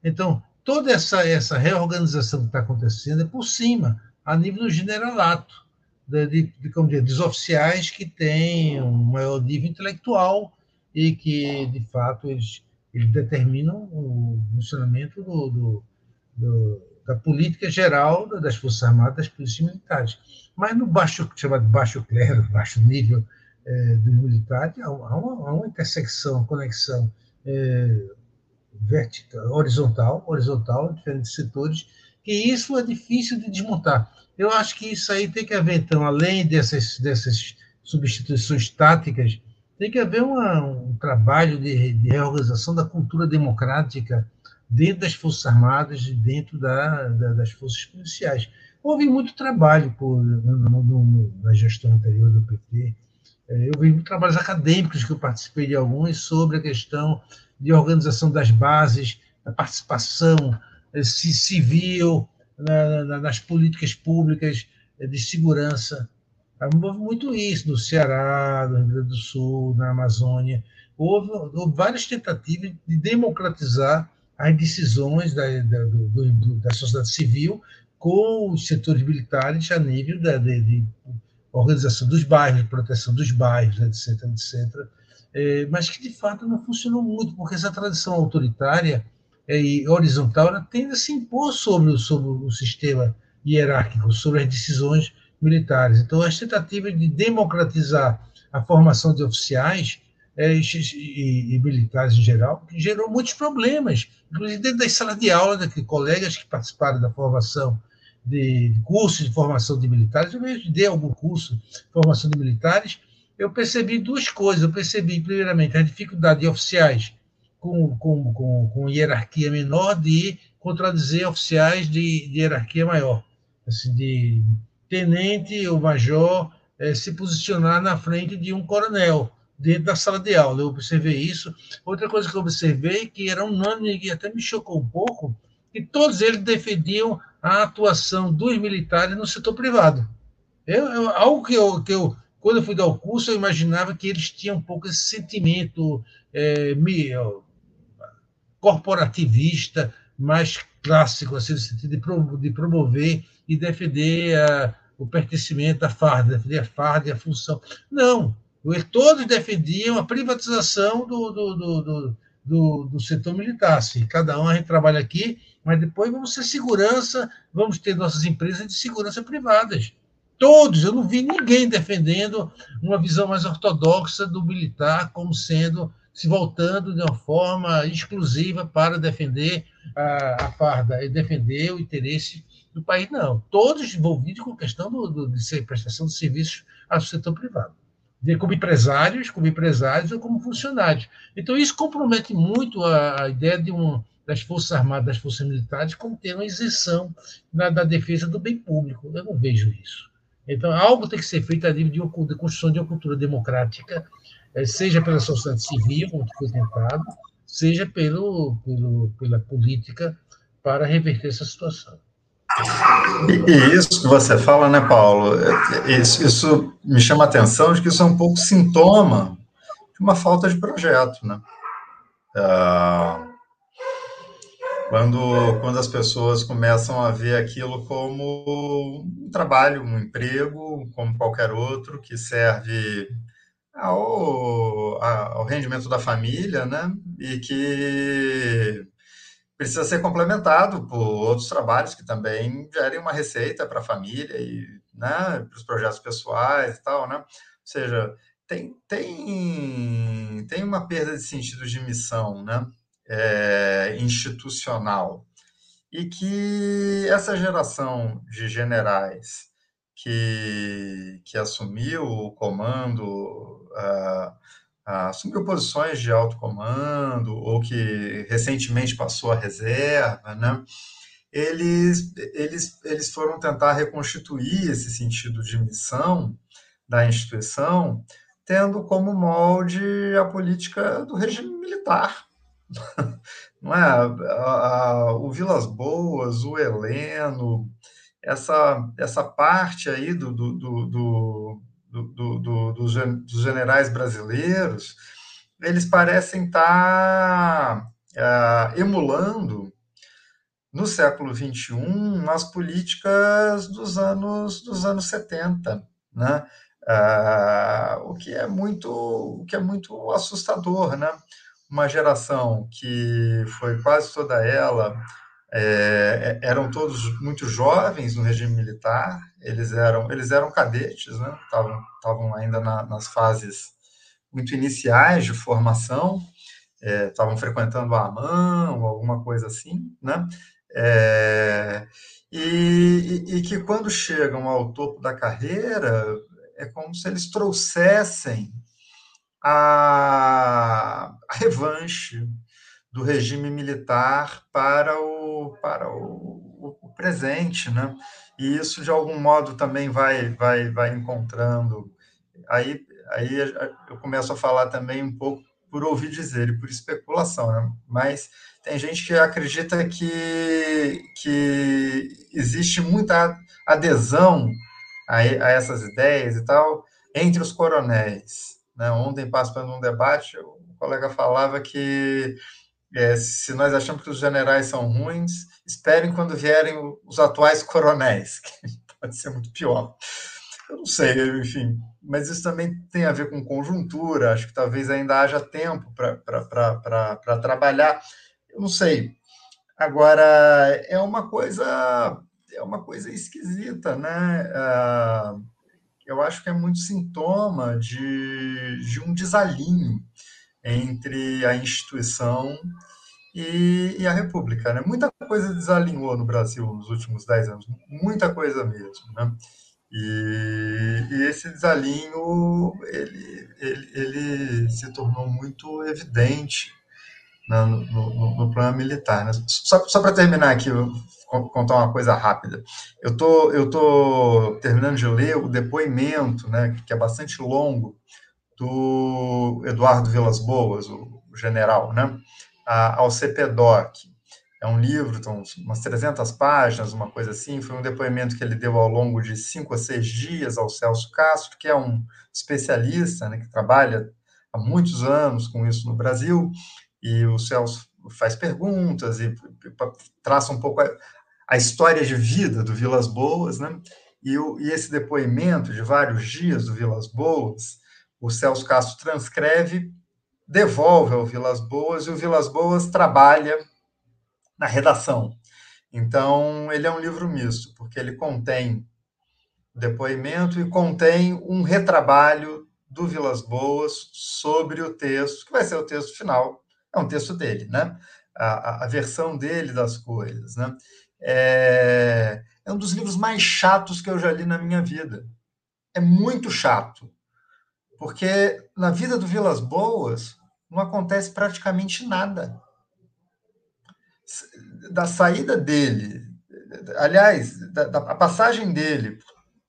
Então, toda essa, essa reorganização que está acontecendo é por cima, a nível do generalato, de, de, de, como dizer, dos oficiais que têm um maior nível intelectual e que, de fato, eles eles determinam o funcionamento do, do, do, da política geral das Forças Armadas, das polícias militares. Mas no baixo, chamado baixo clero, baixo nível é, dos militares, há uma, há uma intersecção, conexão é, vertical, horizontal, horizontal, diferentes setores, que isso é difícil de desmontar. Eu acho que isso aí tem que haver, então, além dessas, dessas substituições táticas, tem que haver uma, um trabalho de, de, reorganização da cultura democrática dentro das Forças Armadas e dentro da, da, das Forças Policiais. Houve muito trabalho por, no, no, na gestão anterior do PT. É, eu vi trabalhos acadêmicos que eu participei de alguns sobre a questão de organização das bases, a participação é, civil nas políticas públicas é, de segurança Houve muito isso no Ceará, no Rio Grande do Sul, na Amazônia. Houve, houve várias tentativas de democratizar as decisões da, da, do, do, da sociedade civil com os setores militares a nível da, de, de organização dos bairros, proteção dos bairros, etc., etc., é, mas que de fato não funcionou muito, porque essa tradição autoritária é, e horizontal ela tende a se impor sobre, sobre o sistema hierárquico, sobre as decisões militares. Então, as tentativas de democratizar a formação de oficiais é, e, e, militares em geral gerou muitos problemas, inclusive dentro das salas de aula, de colegas que participaram da formação de, de cursos de formação de militares, eu mesmo dei algum curso de formação de militares, eu percebi duas coisas. Eu percebi, primeiramente, a dificuldade de oficiais com, com, com, com hierarquia menor de contradizer oficiais de, de hierarquia maior, assim, de tenente ou major é, se posicionar na frente de um coronel dentro da sala de aula. Eu observei isso. Outra coisa que eu observei, que era unânime e até me chocou um pouco, que todos eles defendiam a atuação dos militares no setor privado. Eu, eu, algo que eu, que eu, quando eu fui dar o curso, eu imaginava que eles tinham um pouco esse sentimento é, corporativista, mais clássico, assim, no sentido de, promover e defender a, o pertencimento à farda, defender a farda e a função. Não, todos defendiam a privatização do, do, do, do, do setor militar. Assim, cada um a gente trabalha aqui, mas depois vamos ter segurança, vamos ter nossas empresas de segurança privadas. Todos, eu não vi ninguém defendendo uma visão mais ortodoxa do militar como sendo se voltando de uma forma exclusiva para defender a, a farda e defender o interesse do país, não. Todos envolvidos com a questão do, do, de ser prestação de serviços ao setor privado. De, como empresários, como empresários ou como funcionários. Então, isso compromete muito a, a ideia de um, das Forças Armadas, das Forças Militares, como ter uma isenção na, defesa do bem público. Eu não vejo isso. Então, algo tem que ser feito a nível de, de construção de uma cultura democrática, seja pela sociedade civil, como foi tentado, seja pelo, pelo, pela política para reverter essa situação. E, isso que você fala, né, Paulo? Isso, isso, me chama a atenção de que isso é um pouco sintoma de uma falta de projeto, né? Ah, quando, quando as pessoas começam a ver aquilo como um trabalho, um emprego, como qualquer outro, que serve ao, ao rendimento da família, né? E que precisa ser complementado por outros trabalhos que também gerem uma receita para a família e né, para os projetos pessoais e tal, né? Ou seja, tem, tem, tem uma perda de sentido de missão, né? É, institucional e que essa geração de generais que, que assumiu o comando uh, assumiu posições de alto comando ou que recentemente passou a reserva, né? Eles, eles, eles foram tentar reconstituir esse sentido de missão da instituição, tendo como molde a política do regime militar. Não é? o Vilas Boas, o Heleno, essa, essa parte aí do, do, do, do, do, dos generais brasileiros, eles parecem estar uh, emulando no século XXI as políticas dos anos dos anos 70, né? Uh, o que é muito o que é muito assustador, né? Uma geração que foi quase toda ela é, é, eram todos muito jovens no regime militar, eles eram, eles eram cadetes, né? estavam, estavam ainda na, nas fases muito iniciais de formação, é, estavam frequentando a mão, alguma coisa assim, né? É, e, e, e, que quando chegam ao topo da carreira, é como se eles trouxessem a, a revanche, do regime militar para o, para o, o, presente, né? E isso de algum modo também vai vai vai encontrando aí aí eu começo a falar também um pouco por ouvir dizer e por especulação, né? Mas tem gente que acredita que que existe muita adesão a, a essas ideias e tal entre os coronéis. Né? Ontem, de um debate, o colega falava que é, se nós achamos que os generais são ruins, esperem quando vierem os atuais coronéis, que pode ser muito pior. Eu não sei, enfim, mas isso também tem a ver com conjuntura, acho que talvez ainda haja tempo para trabalhar, eu não sei. Agora, é uma coisa é uma coisa esquisita, né? Ah, eu acho que é muito sintoma de, de um desalinho entre a instituição e, e, a República. Né? Muita coisa desalinhou no Brasil nos últimos dez anos, muita coisa mesmo. Né? E, e esse desalinho ele, ele, ele, se tornou muito evidente né, no, no, no, plano militar. Né? Só, só para terminar aqui, contar uma coisa rápida. Eu tô, eu tô terminando de ler o depoimento, né, que é bastante longo, do Eduardo Vilas Boas, o, general, né, ao CPDOC. É um livro, então, umas 300 páginas, uma coisa assim. Foi um depoimento que ele deu ao longo de cinco a seis dias ao Celso Castro, que é um especialista, né, que trabalha há muitos anos com isso no Brasil. E o Celso faz perguntas e, traça um pouco a, a, história de vida do Vilas Boas, né? E, o, e esse depoimento de vários dias do Vilas Boas o Celso Castro transcreve, devolve ao Vilas Boas, e o Vilas Boas trabalha na redação. Então, ele é um livro misto, porque ele contém depoimento e contém um retrabalho do Vilas Boas sobre o texto, que vai ser o texto final, é um texto dele, né? A, a, versão dele das coisas, né? É, é um dos livros mais chatos que eu já li na minha vida. É muito chato. Porque na vida do Vilas Boas não acontece praticamente nada. da saída dele, aliás, da, da passagem dele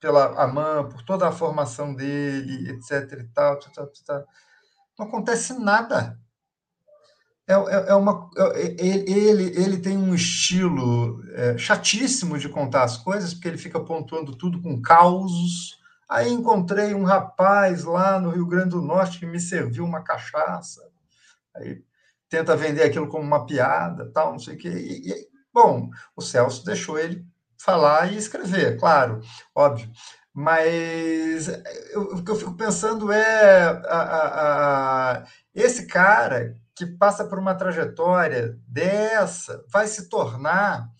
pela AMAN, por toda a formação dele, etc. e tal, tal, tal, não acontece nada. É, é, é uma, é, ele, ele tem um estilo é, chatíssimo de contar as coisas, porque ele fica pontuando tudo com causos. Aí encontrei um rapaz lá no Rio Grande do Norte que me serviu uma cachaça. Aí tenta vender aquilo como uma piada, tal, não sei o quê. E, e, bom, o Celso deixou ele falar e escrever, claro, óbvio. Mas o que eu fico pensando é a, a, a, esse cara que passa por uma trajetória dessa vai se tornar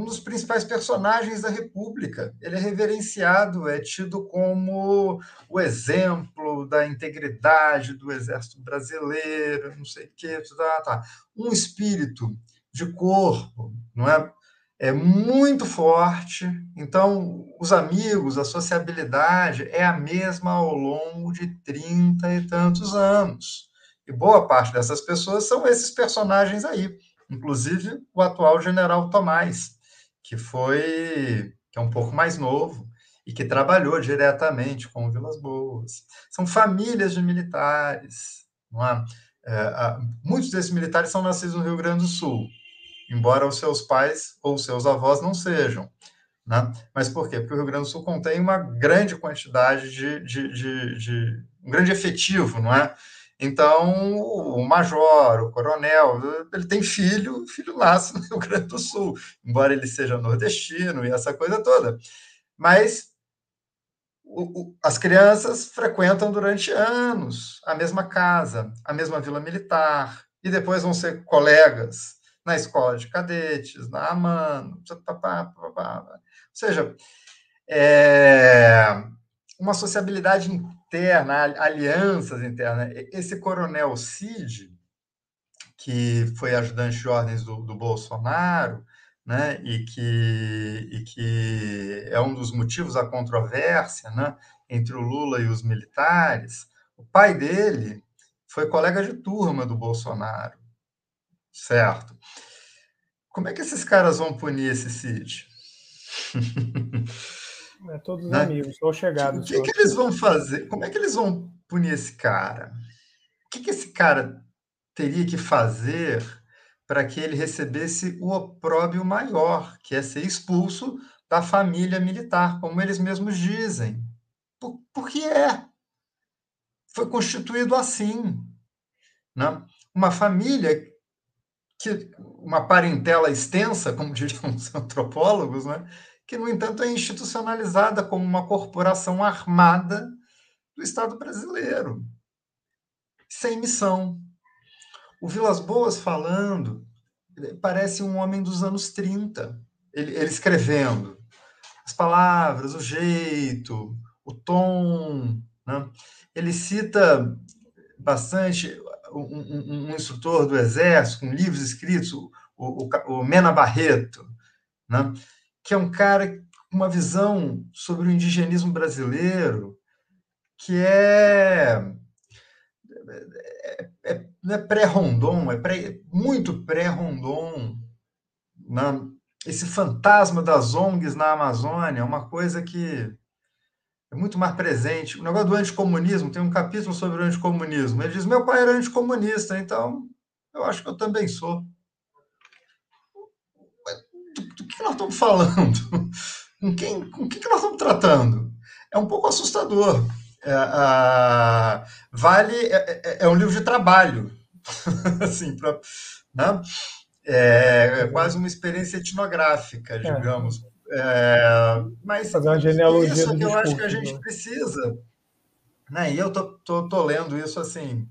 um dos principais personagens da República. Ele é reverenciado, é tido como o exemplo da integridade do Exército Brasileiro, não sei o quê, tá, tá. um espírito de corpo, não é? é muito forte. Então, os amigos, a sociabilidade é a mesma ao longo de 30 e tantos anos. E boa parte dessas pessoas são esses personagens aí, inclusive o atual general Tomás, que foi que é um pouco mais novo e que trabalhou diretamente com Vilas Boas. São famílias de militares. É? É, muitos desses militares são nascidos no Rio Grande do Sul, embora os seus pais ou seus avós não sejam. Né? Mas por quê? Porque o Rio Grande do Sul contém uma grande quantidade de, de, de, de um grande efetivo, não é? Então, o major, o coronel, ele tem filho, o filho nasce no Rio Grande do Sul, embora ele seja nordestino e essa coisa toda. Mas o, o, as crianças frequentam durante anos a mesma casa, a mesma vila militar, e depois vão ser colegas na escola de cadetes, na AMAN, ou seja, é uma sociabilidade interna, alianças internas. Esse coronel Cid, que foi ajudante de ordens do, do Bolsonaro, né, e, que, e que é um dos motivos da controvérsia né, entre o Lula e os militares, o pai dele foi colega de turma do Bolsonaro certo? Como é que esses caras vão punir esse Cid? É, todos né? amigos, ou chegados. O que, que, eles vão fazer? Como é que eles vão punir esse cara? O que, que esse cara teria que fazer para que ele recebesse o opróbio maior, que é ser expulso da família militar, como eles mesmos dizem? Por, porque é. Foi constituído assim. Né? Uma família que uma parentela extensa, como diriam os antropólogos, né? Que, no entanto, é institucionalizada como uma corporação armada do Estado brasileiro, sem missão. O Vilas Boas falando parece um homem dos anos 30, ele, ele escrevendo. As palavras, o jeito, o tom. Né? Ele cita bastante um, um, instrutor do Exército, com livros escritos, o, o, o Mena Barreto, né? Que é um cara com uma visão sobre o indigenismo brasileiro que é, é, é, é pré-Rondon, é pré, muito pré-Rondon. Né? Esse fantasma das ONGs na Amazônia é uma coisa que é muito mais presente. O negócio do anticomunismo, tem um capítulo sobre o anticomunismo. Ele diz: meu pai era anticomunista, então eu acho que eu também sou. Do, que nós estamos falando? Com quem, com que, que nós estamos tratando? É um pouco assustador. É, a, vale é, é, é, um livro de trabalho, assim, pra, né? é, é, quase uma experiência etnográfica, é. digamos, é, mas Fazer uma genealogia isso que eu acho que a gente né? precisa. Né? E eu tô, tô, tô lendo isso assim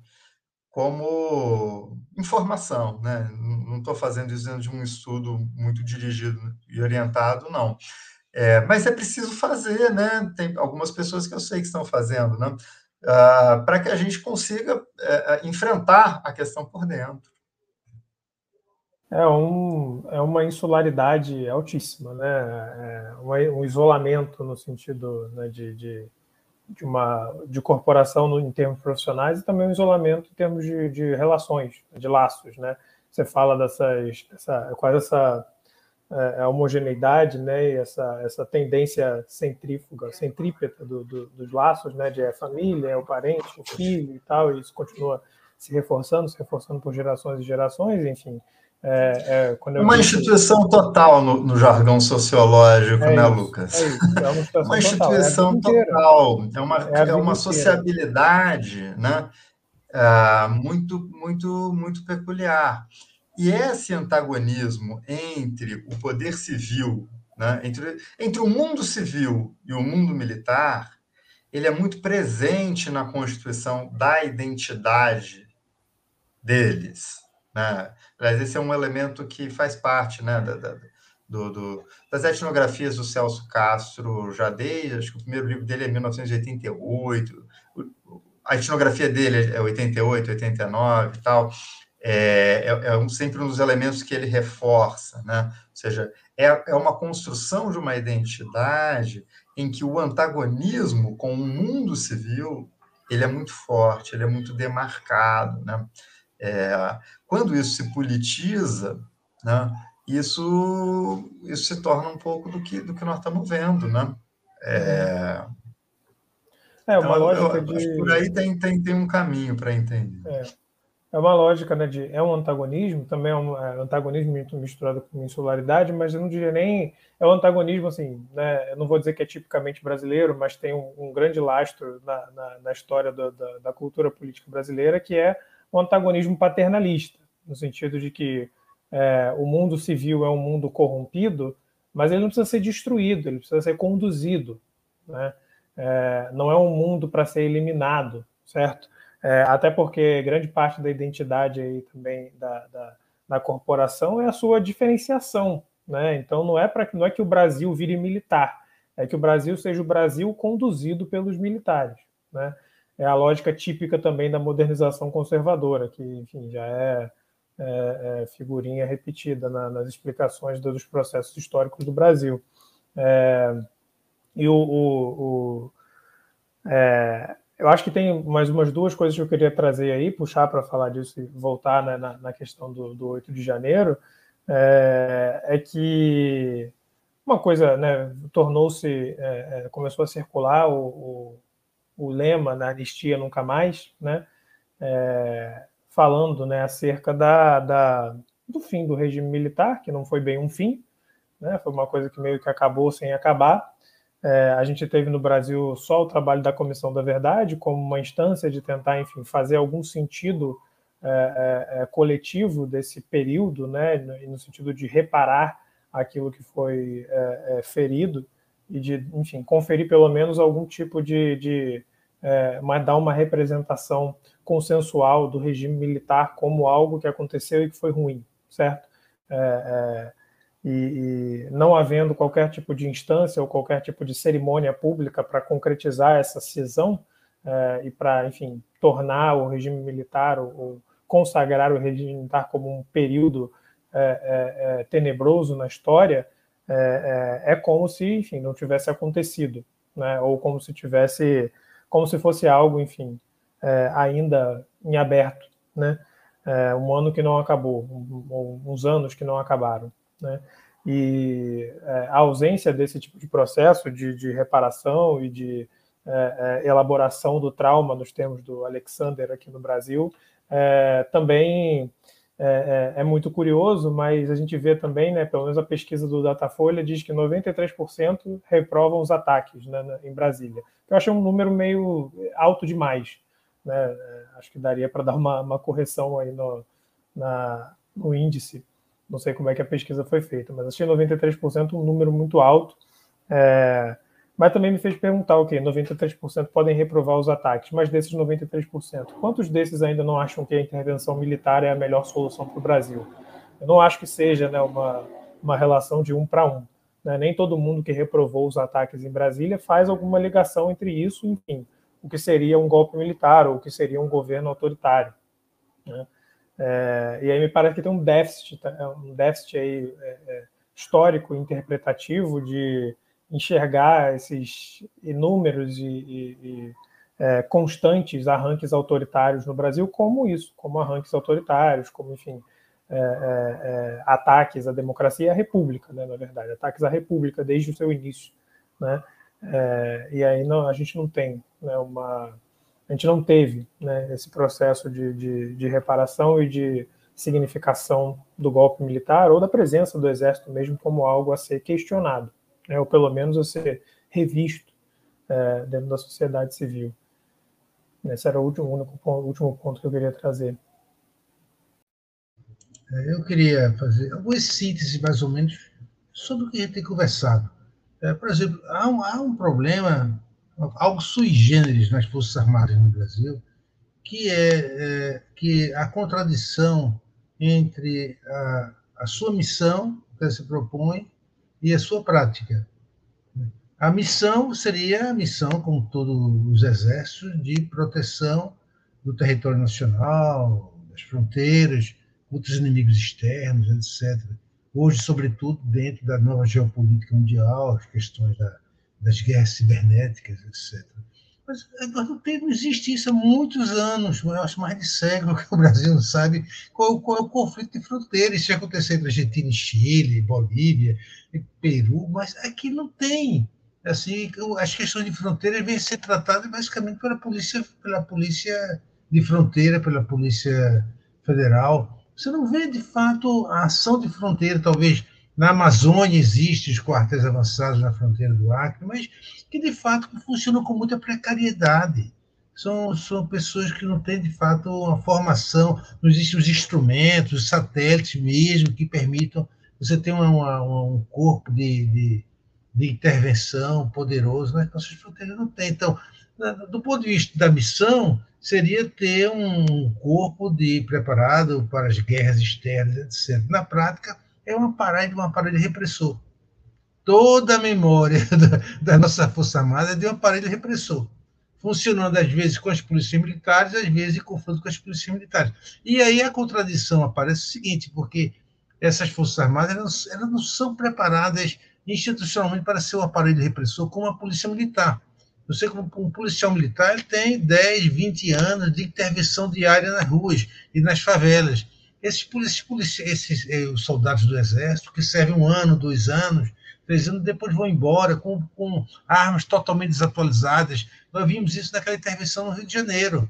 como informação, né? Não estou fazendo isso dentro de um estudo muito dirigido e orientado, não. É, mas é preciso fazer, né? Tem algumas pessoas que eu sei que estão fazendo, né? Uh, para que a gente consiga uh, enfrentar a questão por dentro. É, um, é uma insularidade altíssima, né? É um, isolamento no sentido né, de, de, de, uma de corporação no, em termos profissionais e também um isolamento em termos de, de relações, de laços, né? você fala dessas, essa, quase essa é, homogeneidade, né, e essa, essa tendência centrífuga, centrípeta do, do, dos laços, né, de é família, é o parente, o filho e tal, e isso continua se reforçando, se reforçando por gerações e gerações, enfim. É, é, uma instituição total no, no, jargão sociológico, é né, isso, Lucas? É isso, é uma, instituição total, é uma, é, uma sociabilidade né, muito, muito, muito peculiar. E esse antagonismo entre o poder civil, né, entre, entre o mundo civil e o mundo militar, ele é muito presente na constituição da identidade deles. Né? Aliás, esse é um elemento que faz parte né, da, da, do, do, das etnografias do Celso Castro Jadei, acho que o primeiro livro dele é 1988, a etnografia dele é 88, 89 e tal é, é, é um, sempre um dos elementos que ele reforça, né? Ou seja, é, é uma construção de uma identidade em que o antagonismo com o mundo civil ele é muito forte, ele é muito demarcado, né? É, quando isso se politiza, né? Isso, isso se torna um pouco do que, do que nós estamos vendo, né? É, é uma então, lógica eu, de... Por aí tem, tem, tem um caminho para entender. É é uma lógica, né, de é um antagonismo, também é um é, antagonismo misturado com insularidade, mas eu não diria nem é um antagonismo assim, né, eu não vou dizer que é tipicamente brasileiro, mas tem um, um grande lastro na, na, na história do, da, da, cultura política brasileira que é um antagonismo paternalista, no sentido de que é, o mundo civil é um mundo corrompido, mas ele não precisa ser destruído, ele precisa ser conduzido, né? É, não é um mundo para ser eliminado, certo? É, até porque grande parte da identidade aí também da, da, da, corporação é a sua diferenciação. Né? Então não é, pra, não é que o Brasil vire militar, é que o Brasil seja o Brasil conduzido pelos militares. Né? É a lógica típica também da modernização conservadora, que enfim, já é, é, é figurinha repetida na, nas explicações dos processos históricos do Brasil. É, e o, o, o é, eu acho que tem mais umas duas coisas que eu queria trazer aí, puxar para falar disso e voltar né, na, na, questão do, do 8 de janeiro. É, é que uma coisa né, tornou-se, é, começou a circular o, o, o, lema da anistia nunca mais, né, é, falando né, acerca da, da, do fim do regime militar, que não foi bem um fim, né, foi uma coisa que meio que acabou sem acabar, é, a gente teve no Brasil só o trabalho da Comissão da Verdade como uma instância de tentar, enfim, fazer algum sentido é, é, é coletivo desse período, né, no, no, sentido de reparar aquilo que foi é, ferido e de, enfim, conferir pelo menos algum tipo de, de uma, dar uma representação consensual do regime militar como algo que aconteceu e que foi ruim, certo? e, e, não havendo qualquer tipo de instância ou qualquer tipo de cerimônia pública para concretizar essa cisão é, e para, enfim, tornar o regime militar ou, ou, consagrar o regime militar como um período é, é, é tenebroso na história, é, é, é, como se, enfim, não tivesse acontecido, né? Ou como se tivesse, como se fosse algo, enfim, ainda em aberto, né? um ano que não acabou, um, uns anos que não acabaram. Né? E é, a ausência desse tipo de processo de, de reparação e de é, é, elaboração do trauma, nos termos do Alexander aqui no Brasil, é, também é, é, é, muito curioso, mas a gente vê também, né, pelo menos a pesquisa do Datafolha diz que 93% reprovam os ataques né, em Brasília. Eu acho um número meio alto demais. Né? Acho que daria para dar uma, uma correção aí no, na, no índice não sei como é que a pesquisa foi feita, mas achei 93% um número muito alto. É, mas também me fez perguntar, ok, 93% podem reprovar os ataques, mas desses 93%, quantos desses ainda não acham que a intervenção militar é a melhor solução para o Brasil? Eu não acho que seja né, uma, uma relação de um para um. Né? Nem todo mundo que reprovou os ataques em Brasília faz alguma ligação entre isso, enfim, o que seria um golpe militar ou o que seria um governo autoritário. Né? É, e aí me parece que tem um déficit, tá? um déficit aí, é, é, histórico, interpretativo, de enxergar esses inúmeros e, e, e é, constantes arranques autoritários no Brasil como isso, como arranques autoritários, como, enfim, é, é, é, ataques à democracia e à república, né, na verdade, ataques à república desde o seu início, né, é, e aí não, a gente não tem né, uma, a gente não teve né, esse processo de, de, de reparação e de significação do golpe militar ou da presença do exército mesmo como algo a ser questionado, né, ou pelo menos a ser revisto é, dentro da sociedade civil. Esse era o último, único, último ponto que eu queria trazer. É, eu queria fazer algumas sínteses, mais ou menos, sobre o que a gente tem conversado. É, por exemplo, há um, há um problema, algo sui generis nas Forças Armadas no Brasil, que é, é que a contradição entre a, a sua missão, que ela se propõe, e a sua prática. A missão seria a missão, como todos os exércitos, de proteção do território nacional, das fronteiras, contra os inimigos externos, etc. Hoje, sobretudo, dentro da nova geopolítica mundial, as questões da, das guerras cibernéticas, etc. Mas não, tem, não existe isso há muitos anos, eu acho mais de século que o Brasil não sabe qual, qual é o conflito de fronteira. Isso já aconteceu entre Argentina e Chile, Bolívia, Peru, mas aqui não tem assim, as questões de fronteira vêm ser tratadas basicamente pela polícia, pela polícia de fronteira, pela polícia federal. Você não vê de fato a ação de fronteira, talvez na Amazônia existem os quartéis avançados na fronteira do Acre, mas que de fato funcionam com muita precariedade. São, são pessoas que não têm de fato uma formação, não existem os instrumentos, os satélites mesmo que permitam você ter uma, uma, um corpo de, de de intervenção poderoso nas nossas fronteiras não tem. Então, do ponto de vista da missão, seria ter um corpo de preparado para as guerras externas, etc. Na prática, é uma parada, um aparelho repressor. Toda a memória da, da nossa Força Armada é de um aparelho repressor, funcionando às vezes com as polícias militares, às vezes em confronto com as polícias militares. E aí a contradição aparece o seguinte, porque essas Forças Armadas elas, elas não são preparadas institucionalmente para ser um aparelho repressor como a polícia militar. Você, como um policial militar, ele tem 10, 20 anos de intervenção diária nas ruas e nas favelas. Esses, polici esses eh, os soldados do Exército, que servem um ano, dois anos, três anos, depois vão embora com, com armas totalmente desatualizadas. Nós vimos isso naquela intervenção no Rio de Janeiro.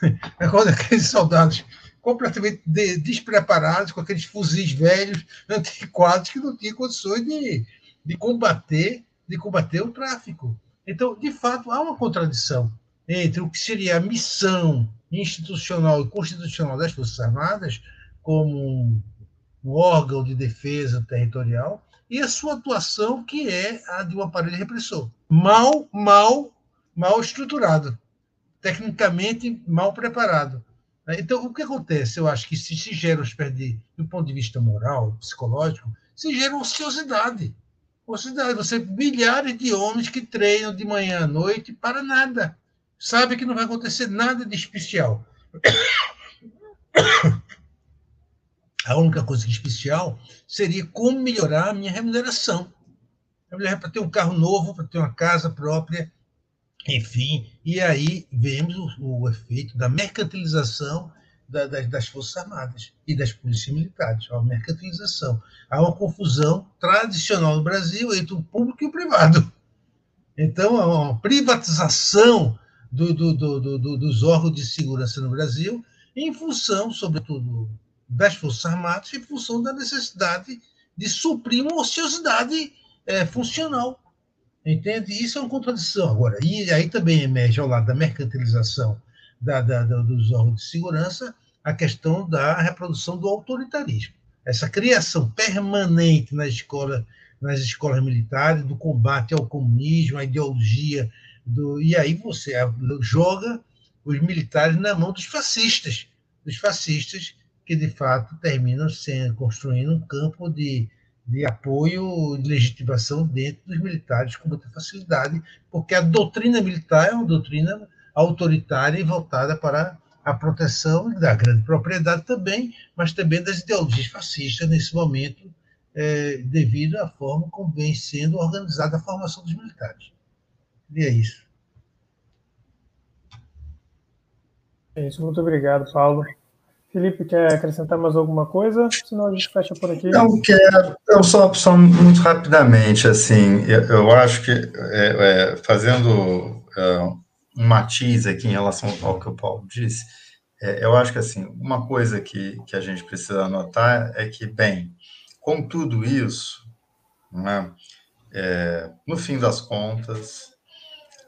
Quando aqueles soldados completamente de, despreparados, com aqueles fuzis velhos, antiquados, que não tinham condições de, de combater, de combater o tráfico. Então, de fato, há uma contradição entre o que seria a missão institucional e constitucional das Forças Armadas, como um órgão de defesa territorial, e a sua atuação, que é a de um aparelho repressor. Mal, mal, mal estruturado, tecnicamente mal preparado. Então, o que acontece? Eu acho que se, se gera de, do ponto de vista moral, psicológico, se gera ociosidade. Você, você milhares de homens que treinam de manhã à noite para nada. Sabe que não vai acontecer nada de especial. A única coisa é especial seria como melhorar a minha remuneração. Para ter um carro novo, para ter uma casa própria, enfim. E aí vemos o, o efeito da mercantilização da, das, das, Forças Armadas e das polícias militares, a mercantilização. Há uma confusão tradicional no Brasil entre o público e o privado. Então, há uma privatização do, do, do, dos órgãos de segurança no Brasil em função, sobretudo, das Forças Armadas, em função da necessidade de suprir uma ociosidade é, funcional. Entende? Isso é uma contradição. Agora, e aí também emerge ao lado da mercantilização da, da, dos órgãos de segurança a questão da reprodução do autoritarismo. Essa criação permanente na escola, nas escolas militares, do combate ao comunismo, à ideologia, do, e aí você joga os militares na mão dos fascistas, dos fascistas que de fato terminam sendo construindo um campo de, de apoio de legitimação dentro dos militares com muita facilidade, porque a doutrina militar é uma doutrina autoritária e voltada para a proteção da grande propriedade também, mas também das ideologias fascistas nesse momento, é, devido à forma como vem sendo organizada a formação dos militares. E é isso. É isso, muito obrigado, Paulo. Felipe, quer acrescentar mais alguma coisa? Senão a gente fecha por aqui. Não quero. Eu só, só muito rapidamente, assim, eu, eu acho que é, é, fazendo é, um matiz aqui em relação ao que o Paulo disse, é, eu acho que assim, uma coisa que, que a gente precisa anotar é que, bem, com tudo isso, né, é, no fim das contas,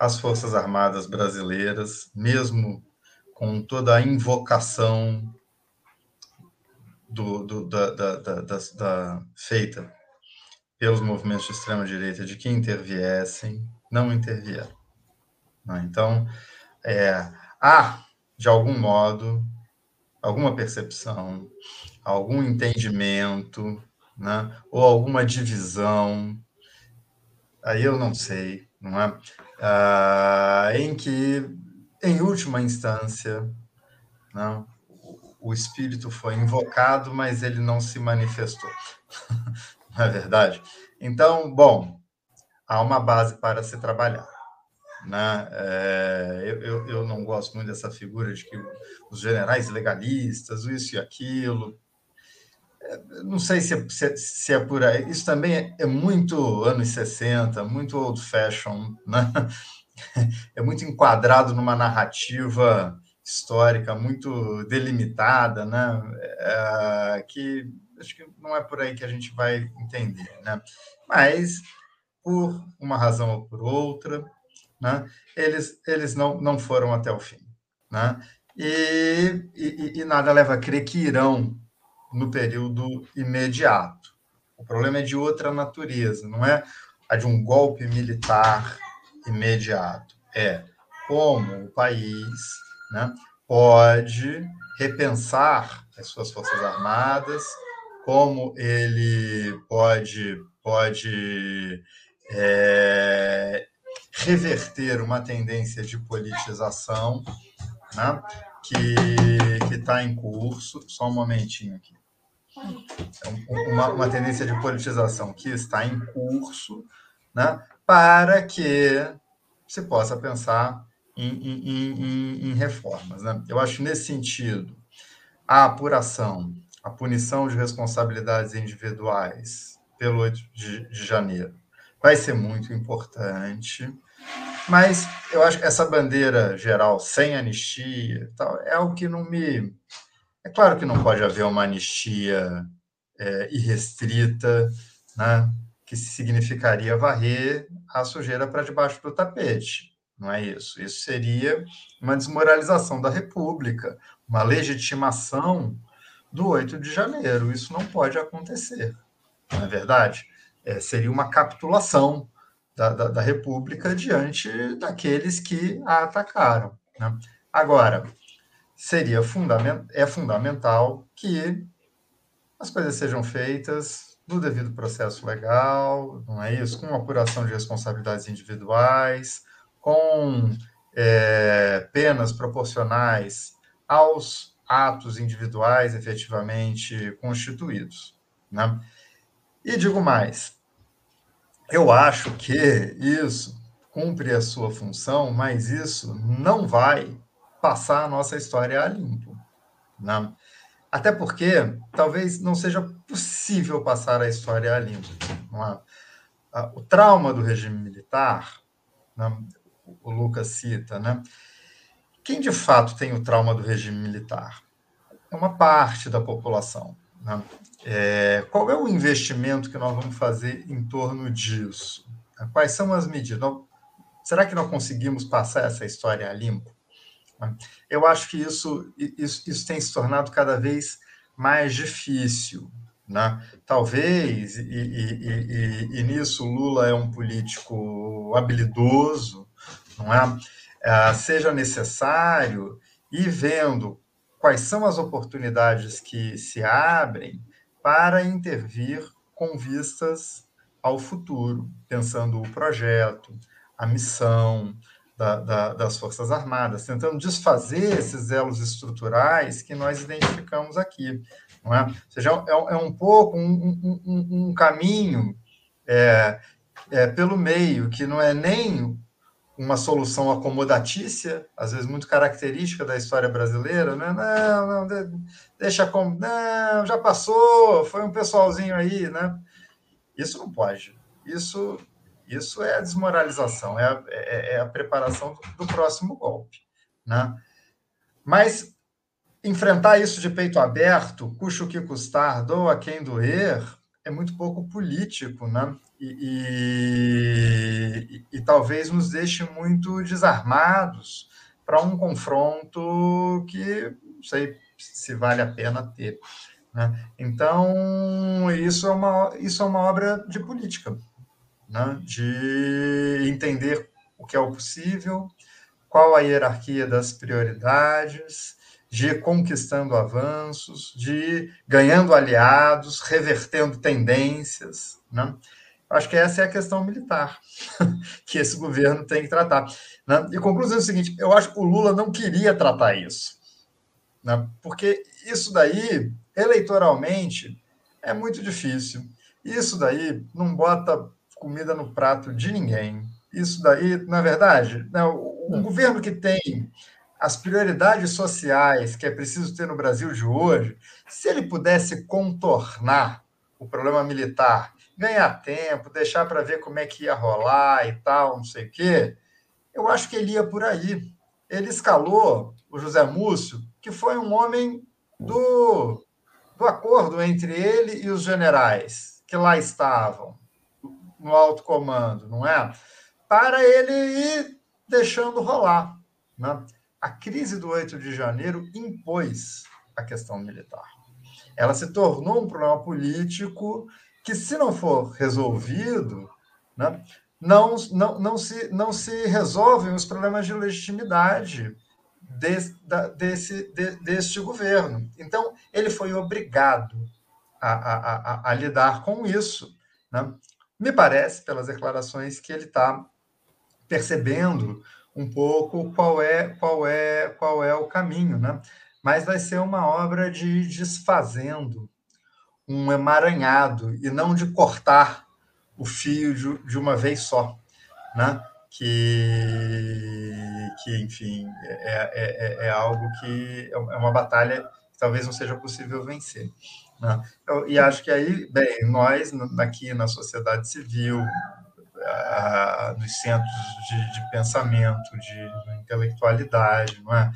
as Forças Armadas brasileiras, mesmo com toda a invocação do, do, da, da, da, da, feita pelos movimentos de extrema-direita de que interviessem, não intervieram. Né? Então, é, há, de algum modo, alguma percepção, algum entendimento, né? ou alguma divisão, aí eu não sei, não é? Ah, em que, em última instância, não, o espírito foi invocado, mas ele não se manifestou. não é verdade? Então, bom, há uma base para se trabalhar. Né? É, eu, eu, não gosto muito dessa figura de que os generais legalistas, isso e aquilo. É, não sei se é, se, é, se é, por aí. Isso também é, é muito anos 60, muito old fashion, né? é muito enquadrado numa narrativa histórica muito delimitada, né? É, que acho que não é por aí que a gente vai entender, né? Mas por uma razão ou por outra, né? Eles eles não não foram até o fim, né? E, e, e nada leva a crer que irão no período imediato. O problema é de outra natureza, não é a de um golpe militar imediato. É como o país né, pode repensar as suas forças armadas, como ele pode pode é, reverter uma tendência de politização né, que está em curso. Só um momentinho aqui. É uma, uma tendência de politização que está em curso, né, para que se possa pensar em, em, em, em reformas. Né? Eu acho nesse sentido a apuração, a punição de responsabilidades individuais pelo 8 de, de janeiro vai ser muito importante. Mas eu acho que essa bandeira geral sem anistia tal, é algo que não me. É claro que não pode haver uma anistia é, irrestrita, né, que significaria varrer a sujeira para debaixo do tapete. Não é isso. Isso seria uma desmoralização da República, uma legitimação do 8 de janeiro. Isso não pode acontecer, não é verdade? É, seria uma capitulação da, da, da, República diante daqueles que a atacaram. Né? Agora, seria fundament, é fundamental que as coisas sejam feitas no devido processo legal, não é isso? Com apuração de responsabilidades individuais, com é, penas proporcionais aos atos individuais efetivamente constituídos. Né? E digo mais, eu acho que isso cumpre a sua função, mas isso não vai passar a nossa história a limpo. Né? Até porque talvez não seja possível passar a história a limpo. É? O trauma do regime militar, né? O Lucas cita, né? Quem de fato tem o trauma do regime militar? É uma parte da população. Né? É, qual é o investimento que nós vamos fazer em torno disso? Quais são as medidas? será que nós conseguimos passar essa história a limpo? Eu acho que isso, isso, isso tem se tornado cada vez mais difícil. Né? Talvez, e, e, e, e, nisso Lula é um político habilidoso, não é? é? seja necessário ir vendo quais são as oportunidades que se abrem para intervir com vistas ao futuro, pensando o projeto, a missão da, da, das Forças Armadas, tentando desfazer esses elos estruturais que nós identificamos aqui. Não é? Ou seja, é, é um pouco um, um, um caminho é, é, pelo meio, que não é nem uma solução acomodatícia, às vezes muito característica da história brasileira, né? Não, não, deixa como. Não, já passou, foi um pessoalzinho aí, né? Isso não pode. Isso, isso é a desmoralização, é a, é, é a preparação do próximo golpe, né? Mas enfrentar isso de peito aberto, custe o que custar, doa quem doer, é muito pouco político, né? E, e, talvez nos deixe muito desarmados para um confronto que não sei se vale a pena ter. Né? Então, isso é, uma, isso é uma obra de política, né? de entender o que é o possível, qual a hierarquia das prioridades, de ir conquistando avanços, de ir ganhando aliados, revertendo tendências. Né? Acho que essa é a questão militar que esse governo tem que tratar. Né? E conclusão é o seguinte: eu acho que o Lula não queria tratar isso, né? porque isso daí, eleitoralmente, é muito difícil. Isso daí não bota comida no prato de ninguém. Isso daí, na verdade, né, um governo que tem as prioridades sociais que é preciso ter no Brasil de hoje, se ele pudesse contornar o problema militar, ganhar tempo, deixar para ver como é que ia rolar e tal, não sei o quê, eu acho que ele ia por aí. Ele escalou o José Múcio, que foi um homem do, do acordo entre ele e os generais que lá estavam, no alto comando, não é? Para ele ir deixando rolar. Né? a crise do 8 de janeiro impôs a questão militar. Ela se tornou um problema político que, se não for resolvido, né, não, não, não, se, não se resolvem os problemas de legitimidade desse, da, desse, de, deste governo. Então, ele foi obrigado a, a, a, a lidar com isso. Né? Me parece, pelas declarações, que ele está percebendo um pouco qual é qual é qual é o caminho, né? Mas vai ser uma obra de desfazendo um emaranhado e não de cortar o fio de, uma vez só, né? Que, que enfim, é, é, é, é algo que é uma batalha que talvez não seja possível vencer. Né? Eu, e acho que aí, bem, nós aqui na sociedade civil, nos centros de, de pensamento, de, de, intelectualidade, não é?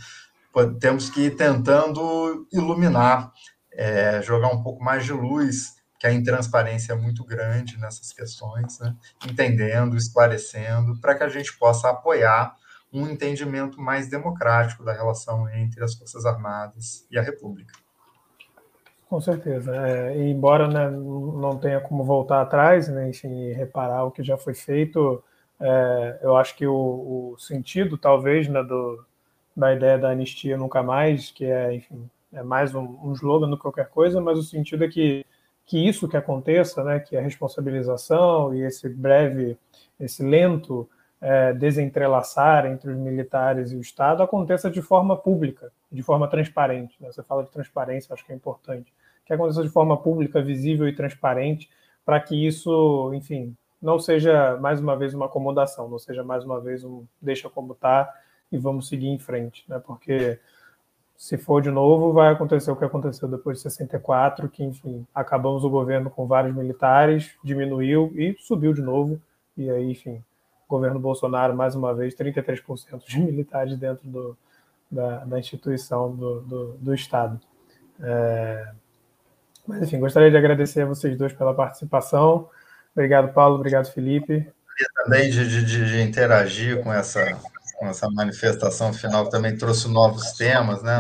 Temos que ir tentando iluminar, é, jogar um pouco mais de luz, que a intransparência é muito grande nessas questões, né? entendendo, esclarecendo, para que a gente possa apoiar um entendimento mais democrático da relação entre as Forças Armadas e a República. Com certeza. É, e embora né, não tenha como voltar atrás, né, enfim, reparar o que já foi feito, é, eu acho que o, o sentido, talvez, né, do, da ideia da anistia nunca mais, que é, enfim, é mais um, um slogan do que qualquer coisa, mas o sentido é que, que isso que aconteça, né, que a responsabilização e esse breve, esse lento é, desentrelaçar entre os militares e o Estado aconteça de forma pública, de forma transparente. Né? Você fala de transparência, acho que é importante que aconteça de forma pública, visível e transparente, para que isso, enfim, não seja mais uma vez uma acomodação, não seja mais uma vez um deixa como está e vamos seguir em frente, né? Porque se for de novo, vai acontecer o que aconteceu depois de 64, que, enfim, acabamos o governo com vários militares, diminuiu e subiu de novo, e aí, enfim, governo Bolsonaro, mais uma vez, 33% de militares dentro do, da, da instituição do, do, do Estado. É, mas, enfim, gostaria de agradecer a vocês dois pela participação. Obrigado, Paulo. Obrigado, Felipe. também de, de, de interagir com essa, com essa manifestação final, que também trouxe novos temas, né?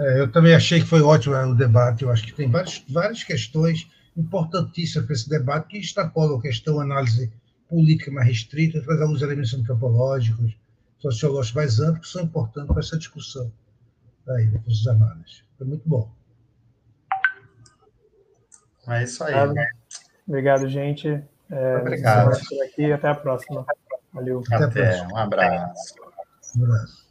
É, eu também achei que foi ótimo o debate. Eu acho que tem várias, várias questões importantíssimas para esse debate que extrapolam a questão análise política mais restrita, traz alguns elementos antropológicos, sociológicos mais amplos que são importantes para essa discussão aí, das Forças Armadas. Foi muito bom. É isso aí. Obrigado, gente. É, Obrigado. Aqui, até a próxima. Valeu. Até, até um abraço. Um abraço.